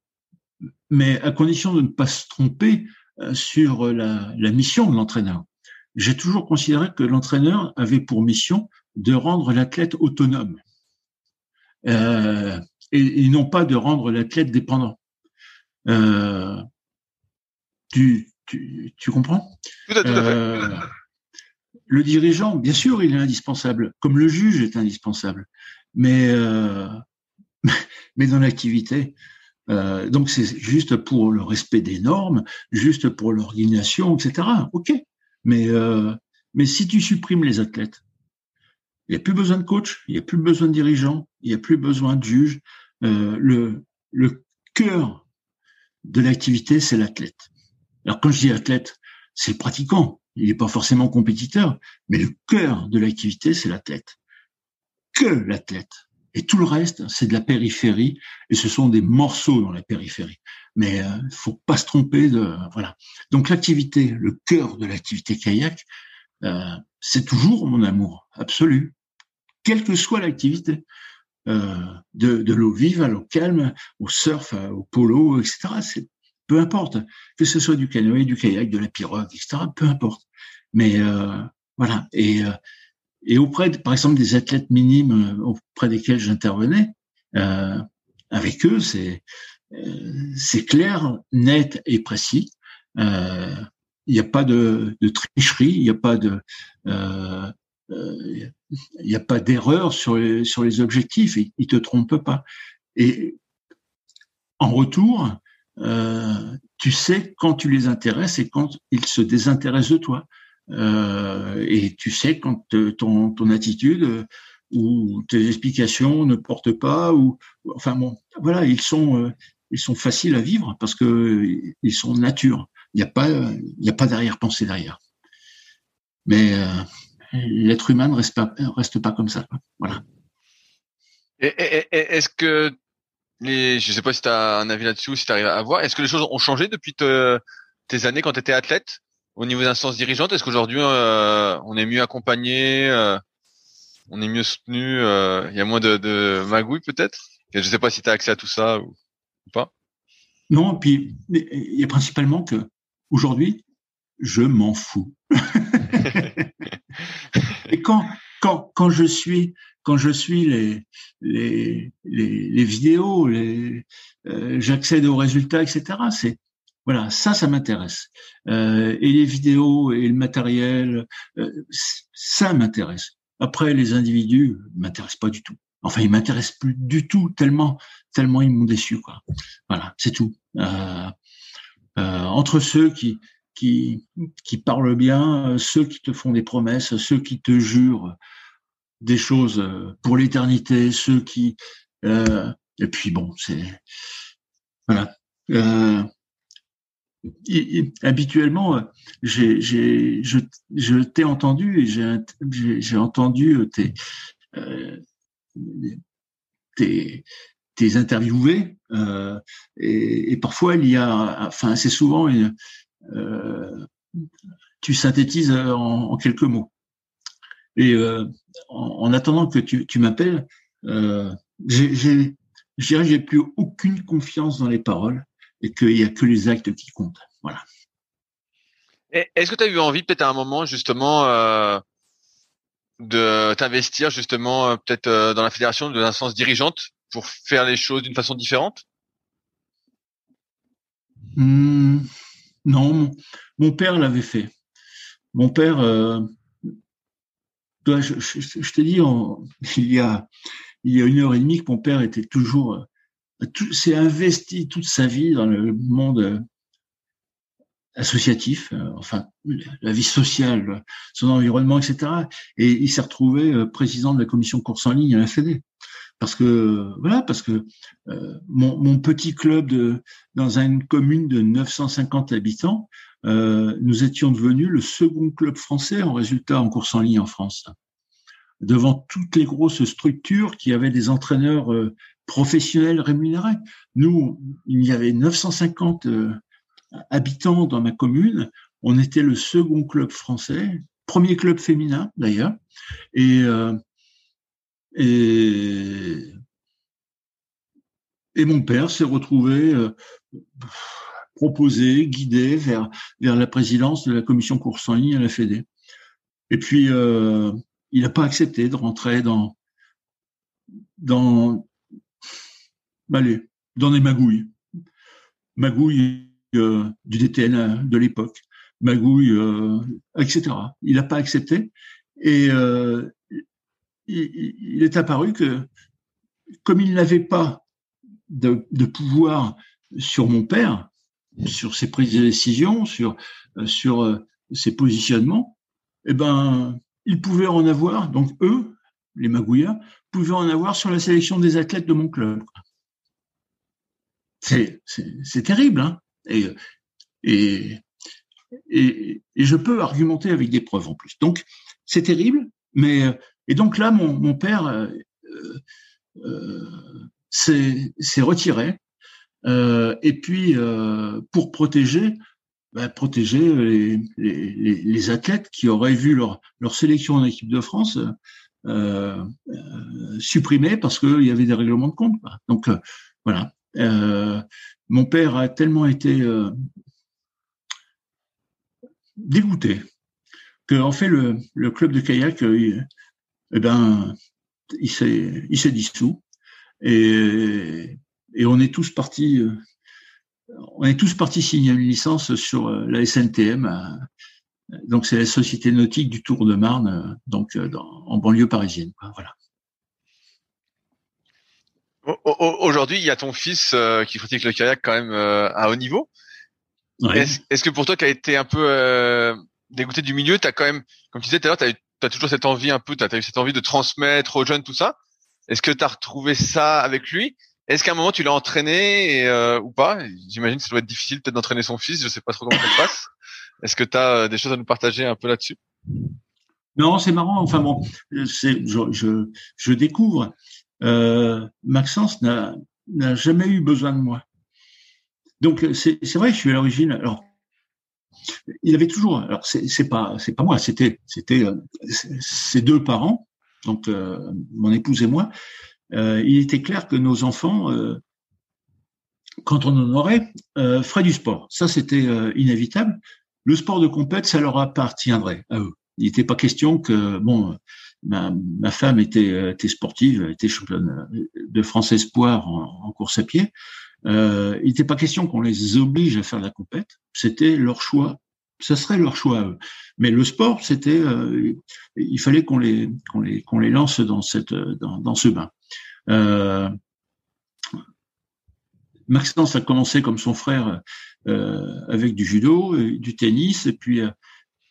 C: mais à condition de ne pas se tromper sur la, la mission de l'entraîneur. J'ai toujours considéré que l'entraîneur avait pour mission de rendre l'athlète autonome euh, et, et, non pas de rendre l'athlète dépendant. Euh, tu, tu, tu, comprends?
B: Tout à, tout à fait. Euh,
C: le dirigeant, bien sûr, il est indispensable, comme le juge est indispensable, mais euh, [LAUGHS] mais dans l'activité, euh, donc c'est juste pour le respect des normes, juste pour l'organisation, etc. Ok, mais euh, mais si tu supprimes les athlètes, il n'y a plus besoin de coach, il n'y a plus besoin de dirigeant, il n'y a plus besoin de juge. Euh, le le cœur de l'activité, c'est l'athlète. Alors quand je dis athlète, c'est le pratiquant, il n'est pas forcément compétiteur, mais le cœur de l'activité, c'est l'athlète. Que l'athlète. Et tout le reste, c'est de la périphérie, et ce sont des morceaux dans la périphérie. Mais euh, faut pas se tromper de voilà. Donc l'activité, le cœur de l'activité kayak, euh, c'est toujours mon amour absolu, quelle que soit l'activité, euh, de, de l'eau vive à l'eau calme, au surf, au polo, etc. C'est peu importe, que ce soit du canoë, du kayak, de la pirogue, etc., peu importe. Mais euh, voilà. Et, euh, et auprès, par exemple, des athlètes minimes euh, auprès desquels j'intervenais, euh, avec eux, c'est c'est clair, net et précis. Il n'y a pas de, tricherie, il n'y a pas d'erreur sur les, objectifs, ils, ils te trompent pas. Et en retour, euh, tu sais quand tu les intéresses et quand ils se désintéressent de toi. Euh, et tu sais quand ton, ton attitude euh, ou tes explications ne portent pas ou enfin bon voilà ils sont euh, ils sont faciles à vivre parce que ils sont nature. Il n'y a pas il n'y a pas d'arrière-pensée derrière. Mais l'être humain ne reste pas reste pas comme ça voilà.
B: Est-ce que les, je sais pas si tu as un avis là-dessus si tu arrives à voir. Est-ce que les choses ont changé depuis tes années quand tu étais athlète? Au niveau d'instance dirigeante Est-ce qu'aujourd'hui euh, on est mieux accompagné, euh, on est mieux soutenu, euh, il y a moins de, de magouilles peut-être? Je sais pas si tu as accès à tout ça ou, pas.
C: Non, puis il y a principalement que aujourd'hui, je m'en fous. [LAUGHS] Et quand quand quand je suis quand je suis les les les, les vidéos, les j'accède aux résultats, etc. C'est voilà, ça, ça m'intéresse. Euh, et les vidéos et le matériel, euh, ça m'intéresse. Après, les individus m'intéressent pas du tout. enfin, ils m'intéressent plus du tout tellement, tellement ils m'ont déçu. Voilà, c'est tout. Euh, euh, entre ceux qui, qui, qui parlent bien, ceux qui te font des promesses, ceux qui te jurent des choses pour l'éternité, ceux qui, et puis bon, c'est voilà. Euh, habituellement, j'ai, j'ai, je, je t'ai entendu et j'ai, j'ai, entendu tes, euh, tes, tes interviewés euh, et, parfois il y a, enfin c'est souvent euh, tu synthétises en, quelques mots. Et euh, en, en, attendant que tu, tu m'appelles, euh, j'ai, j'ai, j'ai plus aucune confiance dans les paroles et qu'il n'y a que les actes qui comptent. Voilà.
B: Est-ce que tu as eu envie peut-être à un moment justement euh, de t'investir justement euh, peut-être euh, dans la fédération de l'instance dirigeante pour faire les choses d'une façon différente?
C: Mmh, Non, mon, père l'avait fait. Mon père, euh, je, je, je t'ai dit, il y a il y a une heure et demie que mon père était toujours s'est investi toute sa vie dans le monde euh, associatif, euh, enfin la vie sociale, son environnement, etc. Et il s'est retrouvé euh, président de la commission course en ligne à la Fédé. Parce que voilà, parce que mon, mon, petit club de dans une commune de 950 habitants, euh, nous étions devenus le second club français en résultat en course en ligne en France devant toutes les grosses structures qui avaient des entraîneurs euh, professionnels rémunérés. Nous, il y avait 950 euh, habitants dans ma commune. On était le second club français, premier club féminin d'ailleurs. Et, euh, et, et, mon père s'est retrouvé proposé, guidé vers, vers la présidence de la commission ligne à la Fédé. Et puis, il n'a pas accepté de rentrer dans dans allez, dans des magouilles, magouilles euh, du DTN de l'époque, magouilles, euh, etc. Il n'a pas accepté. Et euh, il, est apparu que comme il n'avait pas de, de, pouvoir sur mon père, sur ses prises de décision, sur sur ses positionnements, eh ben ils pouvaient en avoir, donc eux, les magouillas, pouvaient en avoir sur la sélection des athlètes de mon club. C'est, terrible, hein et, et, et, je peux argumenter avec des preuves en plus. Donc, c'est terrible, mais et donc là, mon, mon père euh, euh, s'est, retiré. Euh, et puis, euh, pour protéger bah, protéger les, les, athlètes qui auraient vu leur, sélection en équipe de France euh, euh, supprimée parce qu'il y avait des règlements de compte. Donc euh, voilà. Euh, mon père a tellement été euh, dégoûté que en fait le, club de kayak, il, eh ben, il s'est dissous et, et on est tous partis on est tous partis signer une licence sur euh, la SNTM. Euh, donc c'est la Société nautique du Tour de Marne, euh, donc en banlieue parisienne. Voilà.
B: Aujourd'hui, il y a ton fils qui pratique le kayak quand même à haut niveau. Est-ce que pour toi, qui a été un peu dégoûté du milieu, tu as quand même, comme tu disais tout à l'heure, tu as, toujours cette envie un peu, tu as, eu cette envie de transmettre aux jeunes tout ça. Est-ce que tu as retrouvé ça avec lui? Est-ce qu'à un moment tu l'as entraîné euh, ou pas? J'imagine que ça doit être difficile peut-être d'entraîner son fils. Je sais pas trop comment ça se passe. Est-ce que tu as euh, des choses à nous partager un peu là-dessus?
C: Non, c'est marrant. Enfin bon, c'est je, découvre. Euh, Maxence n'a jamais eu besoin de moi. Donc c'est vrai, je suis à l'origine. Alors il avait toujours. Alors c'est pas moi. C'était c'était euh, ses deux parents, donc euh, mon épouse et moi euh, il était clair que nos enfants, euh, quand on en aurait, euh, feraient du sport. Ça, c'était inévitable. Le sport de compète, ça leur appartiendrait à eux. Il n'était pas question que, bon, ma, ma femme était, était, sportive, était championne de France Espoir en, en course à pied. Euh, il n'était pas question qu'on les oblige à faire de la compète. C'était leur choix. Ça serait leur choix à eux. Mais le sport, c'était, euh, il fallait qu'on les, qu'on les, qu'on les lance dans cette, dans, dans ce bain. Euh, Maxence a commencé comme son frère euh, avec du judo, du tennis, et puis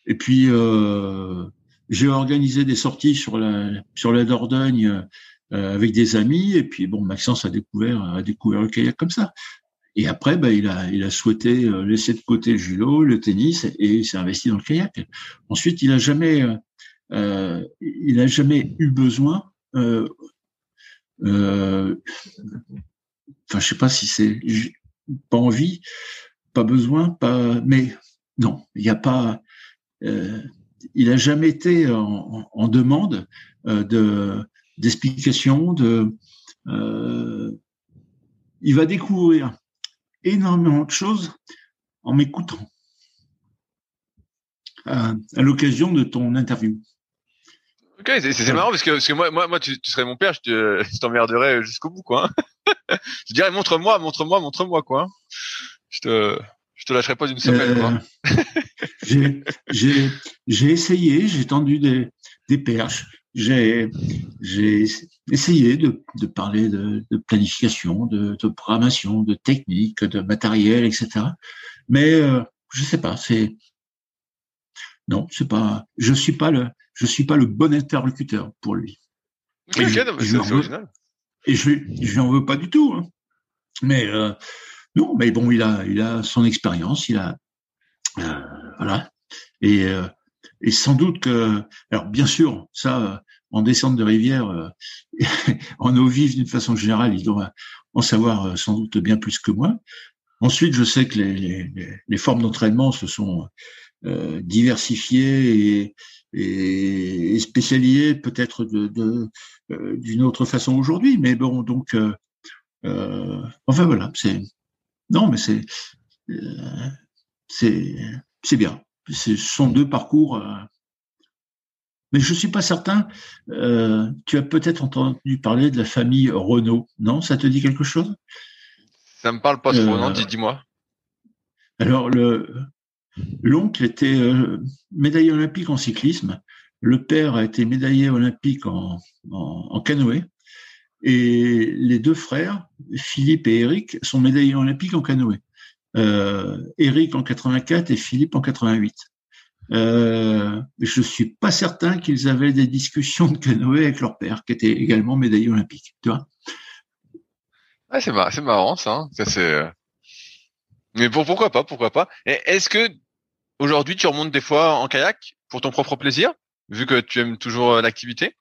C: et puis euh, j'ai organisé des sorties sur la sur la Dordogne euh, avec des amis, et puis bon, Maxence a découvert a découvert le kayak comme ça. Et après, bah, il a il a souhaité euh, laisser de côté le judo, le tennis, et s'est investi dans le kayak. Ensuite, il a jamais euh, il a jamais eu besoin. Euh, enfin, je sais pas si c'est pas envie, pas besoin, pas, mais non, il n'y a pas. Euh, il a jamais été en, demande euh, de d'explications. De, euh, il va découvrir énormément de choses en m'écoutant à l'occasion de ton interview.
B: Ok, c'est marrant parce que, parce que moi, moi, moi tu, tu serais mon père, je t'emmerderais jusqu'au bout, quoi. [LAUGHS] je dirais, montre-moi, montre-moi, montre-moi, quoi. Je te, je te lâcherai pas d'une semaine, quoi. [LAUGHS]
C: Euh, j'ai, j'ai essayé, j'ai tendu des, des perches, j'ai, j'ai essayé de, de parler de, de planification, de, de, programmation, de technique, de matériel, etc. Mais euh, je sais pas, c'est non, c'est pas, je suis pas le, je suis pas le bon interlocuteur pour lui.
B: et, je,
C: et je, je lui en veux pas du tout. Hein. Mais euh, non, mais bon, il a, il a son expérience, il a, euh, voilà, et, euh, et sans doute que, alors bien sûr, ça, en descente de rivière, [LAUGHS] en eau vive d'une façon générale, il doit en savoir sans doute bien plus que moi. Ensuite, je sais que les, les, les formes d'entraînement se sont euh, diversifiées et, et, spécialisées peut-être de, de d'une autre façon aujourd'hui. Mais bon, donc, euh, enfin voilà, c'est non, mais c'est c'est c'est bien. Ce sont deux parcours. Euh, mais je suis pas certain. Euh, tu as peut-être entendu parler de la famille Renault, non Ça te dit quelque chose?
B: Ça me parle pas trop, euh, non Dis-moi.
C: Alors le l'oncle était euh, médaillé olympique en cyclisme. Le père a été médaillé olympique en, canoë. Et les deux frères, Philippe et Eric, sont médaillés olympiques en canoë euh, Eric en 84 et Philippe en 88. Euh, je suis pas certain qu'ils avaient des discussions de canoë avec leur père, qui était également médaillé olympique.
B: Ouais, c'est marrant, ça. Hein. c'est. Mais pour, pourquoi pas, pourquoi pas. Est-ce que aujourd'hui tu remontes des fois en kayak pour ton propre plaisir, vu que tu aimes toujours euh, l'activité?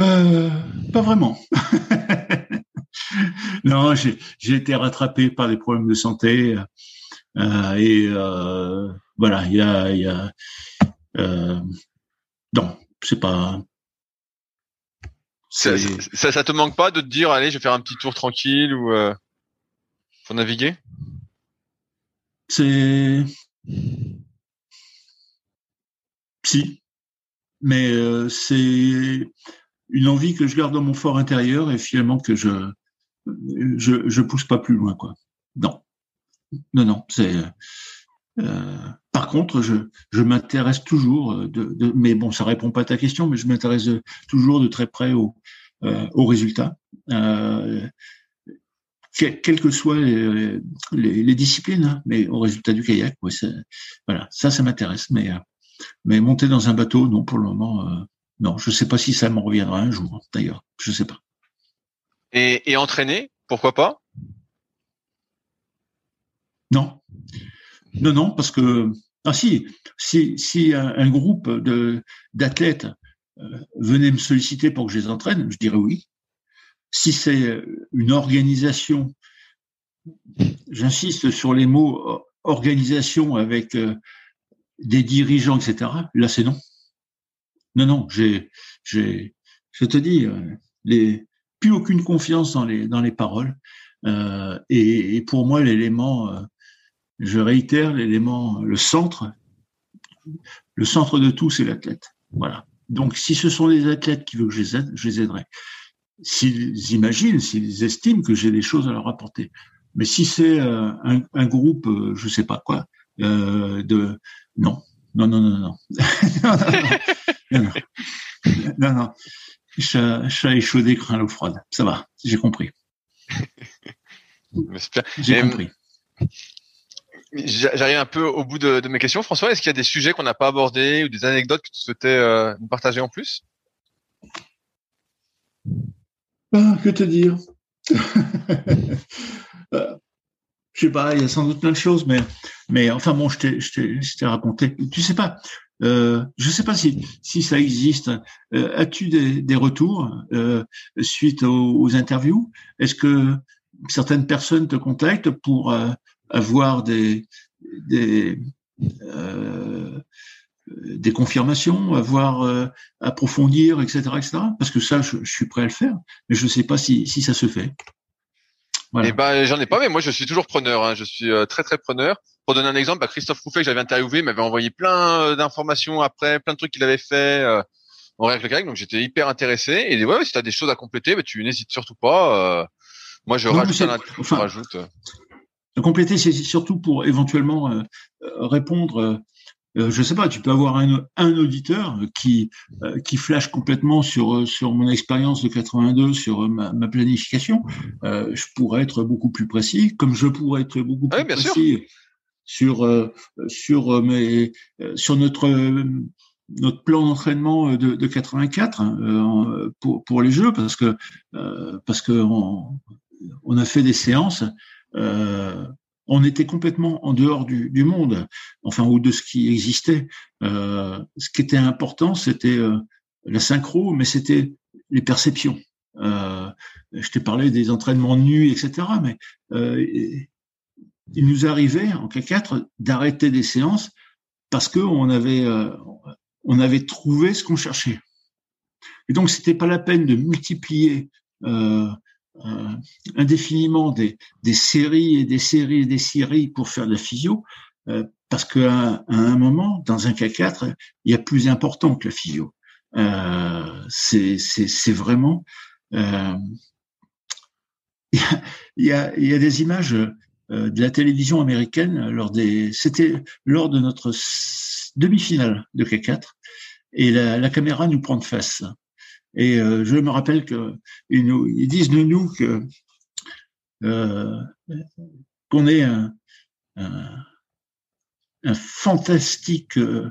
C: Euh, Pas vraiment. [LAUGHS] non, j'ai été rattrapé par des problèmes de santé euh, et euh, voilà, il y a, y a euh, non, c'est pas.
B: Ça, ça, ça, te manque pas de te dire allez, je vais faire un petit tour tranquille ou euh, faut naviguer?
C: C'est si, mais euh, c'est une envie que je garde dans mon fort intérieur et finalement que je je, je pousse pas plus loin, quoi. Non, non, non. C'est euh, par contre, je, je m'intéresse toujours de, de, mais bon, ça répond pas à ta question, mais je m'intéresse toujours de très près aux euh, aux résultats, euh, quelles que soient les, les, les disciplines, hein, mais aux résultats du kayak. Ouais, voilà, ça, ça m'intéresse, mais mais monter dans un bateau, non, pour le moment, euh, non. Je sais pas si ça m'en reviendra un jour. D'ailleurs, je sais pas.
B: Et, et entraîner, pourquoi pas?
C: Non, non, non, parce que ah si, si, si un, groupe de d'athlètes euh, venait me solliciter pour que je les entraîne, je dirais oui. Si c'est une organisation, j'insiste sur les mots organisation avec euh, des dirigeants, etc. Là, c'est non. Non, non, j'ai, j'ai, je te dis, euh, plus aucune confiance dans les dans les paroles. Euh, et, pour moi, l'élément, euh, je réitère, l'élément, le centre, le centre de tout, c'est l'athlète. Voilà. Donc, si ce sont des athlètes qui veulent que je les aide, je les aiderai. S'ils imaginent, s'ils estiment que j'ai des choses à leur apporter. Mais si c'est euh, un, un, groupe, euh, je sais pas quoi, euh, de non, non, non, non, non, non, [LAUGHS] non, non, non, non, Chat, chat échaudé craint l'eau froide. Ça va, j'ai compris. J'ai compris.
B: J'arrive un peu au bout de, mes questions. François, est-ce qu'il y a des sujets qu'on n'a pas abordés ou des anecdotes que tu souhaitais euh, nous partager en plus?
C: Ah, Que te dire? [LAUGHS] Euh, Je sais pas, il y a sans doute plein de choses, mais, mais enfin bon, je t'ai raconté. Tu sais pas, euh, je sais pas si, si ça existe. Euh, as-tu des, retours euh, suite aux, aux interviews? Est-ce que certaines personnes te contactent pour euh, avoir des, des, des confirmations, avoir euh, approfondir, etc., etc. Parce que ça, je, suis prêt à le faire, mais je ne sais pas si, si ça se fait.
B: Voilà. Eh ben, j'en ai pas, mais moi, je suis toujours preneur. Hein. Je suis euh, très, très preneur. Pour donner un exemple, bah, Christophe Rouffet, que j'avais interviewé, m'avait envoyé plein d'informations après, plein de trucs qu'il avait fait euh, en règle le donc j'étais hyper intéressé. Et ouais, si tu as des choses à compléter, bah, tu n'hésites surtout pas. moi, je rajoute, un, je rajoute
C: compléter, c'est surtout pour éventuellement euh, euh, répondre. Euh, je sais pas, tu peux avoir un, un auditeur qui qui flash complètement sur sur mon expérience de 82, sur ma, ma planification. je pourrais être beaucoup plus précis, comme je pourrais être beaucoup plus précis sur sur mes sur notre notre plan d'entraînement de, de 84 hein, pour pour les jeux parce que parce que on, on a fait des séances euh, on était complètement en dehors du, monde, enfin ou de ce qui existait. Euh, ce qui était important, c'était euh, la synchro, mais c'était les perceptions. je t'ai parlé des entraînements nus, etc. Mais il nous arrivait en K4 d'arrêter des séances parce que on avait on avait trouvé ce qu'on cherchait. Et donc c'était pas la peine de multiplier euh, euh, indéfiniment des, des, séries et des séries et des séries pour faire de la physio, euh, parce qu'à à un moment, dans un K4, il y a plus important que la physio. Euh, c'est vraiment... Euh, [LAUGHS] il, y a, y a des images euh, de la télévision américaine lors des... C'était lors de notre demi-finale de K4, et la, la caméra nous prend de face. Et euh, je me rappelle que ils, nous, ils disent de nous que euh, qu'on est un, fantastique euh,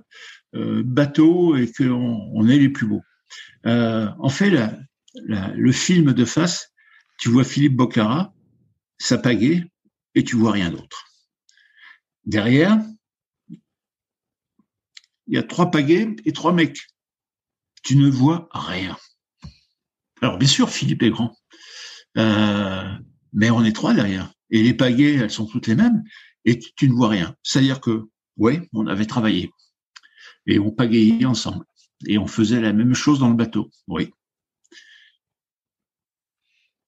C: bateau et qu'on on est les plus beaux. En fait, le film de face, tu vois Philippe Bocara, sa pagaie, et tu vois rien d'autre. Derrière, il y a trois pagaies et trois mecs. Tu ne vois rien. Alors bien sûr, Philippe est grand, euh, mais on est trois derrière. Et les pagaies, elles sont toutes les mêmes, et tu, ne vois rien. C'est-à-dire que, ouais, on avait travaillé, et on pagayait ensemble, et on faisait la même chose dans le bateau, oui.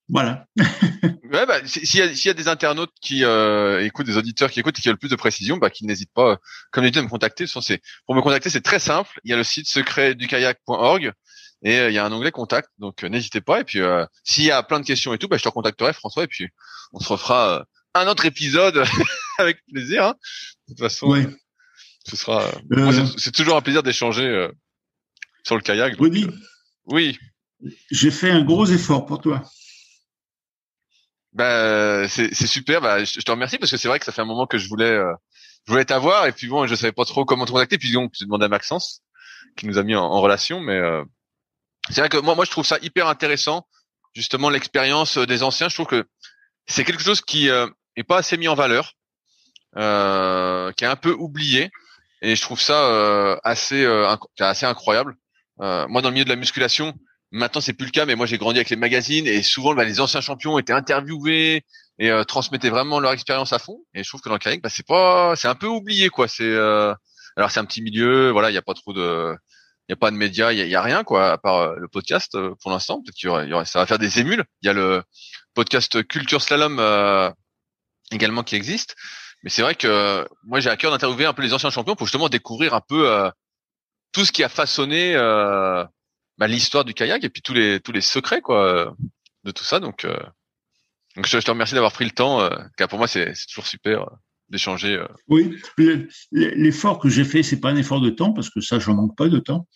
C: Voilà. [LAUGHS]
B: bah, s'il y, a des internautes qui euh, écoutent, des auditeurs qui écoutent et qui veulent plus de précision, bah, qui n'hésitent pas, comme dit, à me contacter. Pour me contacter, c'est très simple. Il y a le site secret et euh, il y a un onglet contact, donc euh, n'hésitez pas. Et puis euh, s'il y a plein de questions et tout, bah, je te recontacterai François et puis on se refera un autre épisode [LAUGHS] avec plaisir. Hein. De toute façon, ce sera. c'est toujours un plaisir d'échanger sur le kayak. oui.
C: J'ai fait un gros effort pour toi.
B: Bah, c'est super. Bah, je, te remercie parce que c'est vrai que ça fait un moment que je voulais, je voulais t'avoir et puis bon, je savais pas trop comment te contacter. Puis donc, j'ai demandé à Maxence qui nous a mis en, relation, mais c'est vrai que moi, moi, je trouve ça hyper intéressant, justement, l'expérience euh, des anciens. Je trouve que c'est quelque chose qui euh, est pas assez mis en valeur, euh, qui est un peu oublié, et je trouve ça euh, assez, euh, assez incroyable. moi, dans le milieu de la musculation, maintenant c'est plus le cas, mais moi j'ai grandi avec les magazines et souvent bah, les anciens champions étaient interviewés et transmettaient vraiment leur expérience à fond. Et je trouve que dans le kayak, bah, c'est pas, c'est un peu oublié quoi. C'est alors c'est un petit milieu, voilà, il y a pas trop de il y a pas de médias, il y, a, rien quoi à part euh, le podcast euh, pour l'instant. Peut-être qu'il y aurait, ça va faire des émules. Il y a le podcast Culture Slalom euh, également qui existe. Mais c'est vrai que moi j'ai à cœur d'interviewer un peu les anciens champions pour justement découvrir un peu tout ce qui a façonné bah, l'histoire du kayak et puis tous les tous les secrets quoi de tout ça. Donc, donc je, te remercie d'avoir pris le temps. car pour moi c'est toujours super d'échanger. Euh.
C: Oui, l'effort que j'ai fait, c'est pas un effort de temps parce que ça, je manque pas de temps.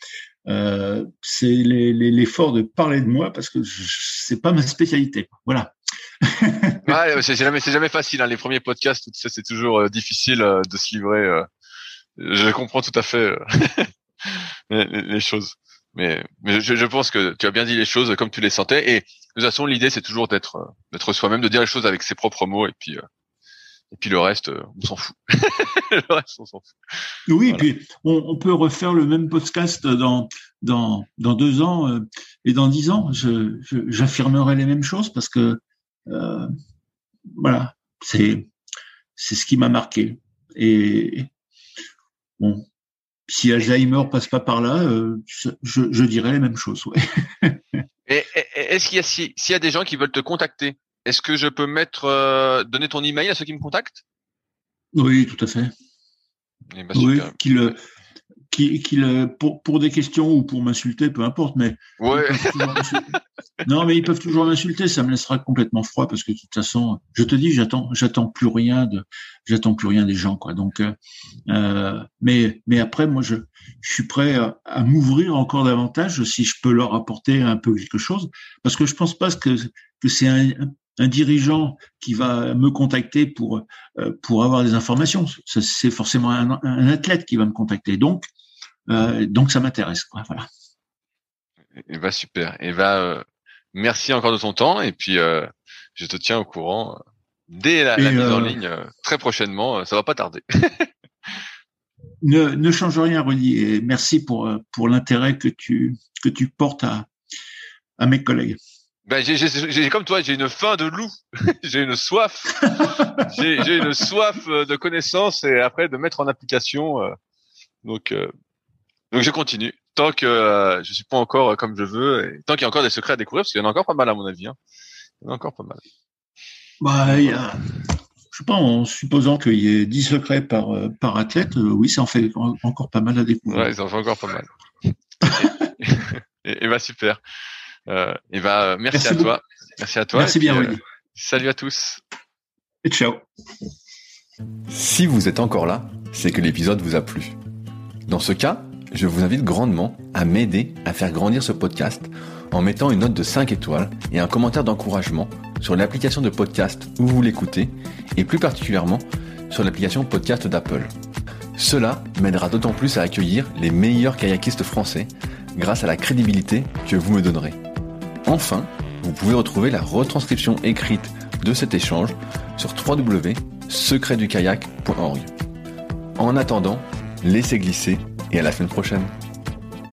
C: euh, c'est l'effort de parler de moi parce que c'est pas ma spécialité. Voilà. [LAUGHS]
B: ouais, c'est jamais, c'est jamais facile. Hein. Les premiers podcasts, tout ça, c'est toujours euh, difficile euh, de se livrer. Euh. je comprends tout à fait [LAUGHS] les, les, choses, mais, mais je, je, pense que tu as bien dit les choses comme tu les sentais. Et de toute façon, l'idée, c'est toujours d'être, d'être soi-même, de dire les choses avec ses propres mots, et puis et puis le reste, euh, on s'en fout. [LAUGHS] le
C: reste, on s'en fout. Oui, et puis on, on, peut refaire le même podcast dans dans dans deux ans euh, et dans dix ans. Je, j'affirmerai les mêmes choses parce que euh, voilà, c'est c'est ce qui m'a marqué. Et bon, si Alzheimer passe pas par là, euh, je, je dirais les mêmes choses. Ouais. [LAUGHS]
B: et, est-ce qu'il y a s'il y a des gens qui veulent te contacter? Est-ce que je peux mettre euh, donner ton email à ceux qui me contactent?
C: Oui, tout à fait. Eh ben, oui, qu'il qu'il pour, pour des questions ou pour m'insulter, peu importe, mais
B: ouais. [LAUGHS]
C: non, mais ils peuvent toujours m'insulter, ça me laissera complètement froid parce que de toute façon, je te dis, j'attends, j'attends plus rien de, j'attends plus rien des gens, quoi. Donc, euh, euh mais mais après, moi, je, je suis prêt à, à m'ouvrir encore davantage si je peux leur apporter un peu quelque chose, parce que je pense pas que que c'est un, un dirigeant qui va me contacter pour euh, pour avoir des informations. C'est forcément un, athlète qui va me contacter. Donc euh, donc ça m'intéresse. Voilà.
B: Et super. Et va euh, merci encore de ton temps et puis je te tiens au courant dès la, mise en ligne très prochainement. Ça va pas tarder. [LAUGHS]
C: ne, ne change rien, Rudy. Et merci pour pour l'intérêt que tu que tu portes à à mes collègues.
B: Ben, j'ai comme toi, j'ai une faim de loup, [LAUGHS] j'ai une soif, j'ai une soif euh, de connaissances et après de mettre en application. Euh, donc, euh, donc je continue tant que je suis pas encore comme je veux, et tant qu'il y a encore des secrets à découvrir, parce qu'il y en a encore pas mal à mon avis. Hein. Il y en a encore pas mal.
C: Bah, il y a, je sais pas, en supposant qu'il y ait 10 secrets par par athlète, oui, ça en fait encore pas mal à découvrir.
B: Ouais, ça en fait encore pas mal. [LAUGHS] et, et, bah super. Euh, et bah, merci, à toi. Merci à toi.
C: Merci bien,
B: euh, Salut à tous.
C: Et ciao.
A: Si vous êtes encore là, c'est que l'épisode vous a plu. Dans ce cas, je vous invite grandement à m'aider à faire grandir ce podcast en mettant une note de 5 étoiles et un commentaire d'encouragement sur l'application de podcast où vous l'écoutez et plus particulièrement sur l'application podcast d'Apple. Cela m'aidera d'autant plus à accueillir les meilleurs kayakistes français grâce à la crédibilité que vous me donnerez. Enfin, vous pouvez retrouver la retranscription écrite de cet échange sur www.secretdukayak.org. En attendant, laissez glisser et à la semaine prochaine.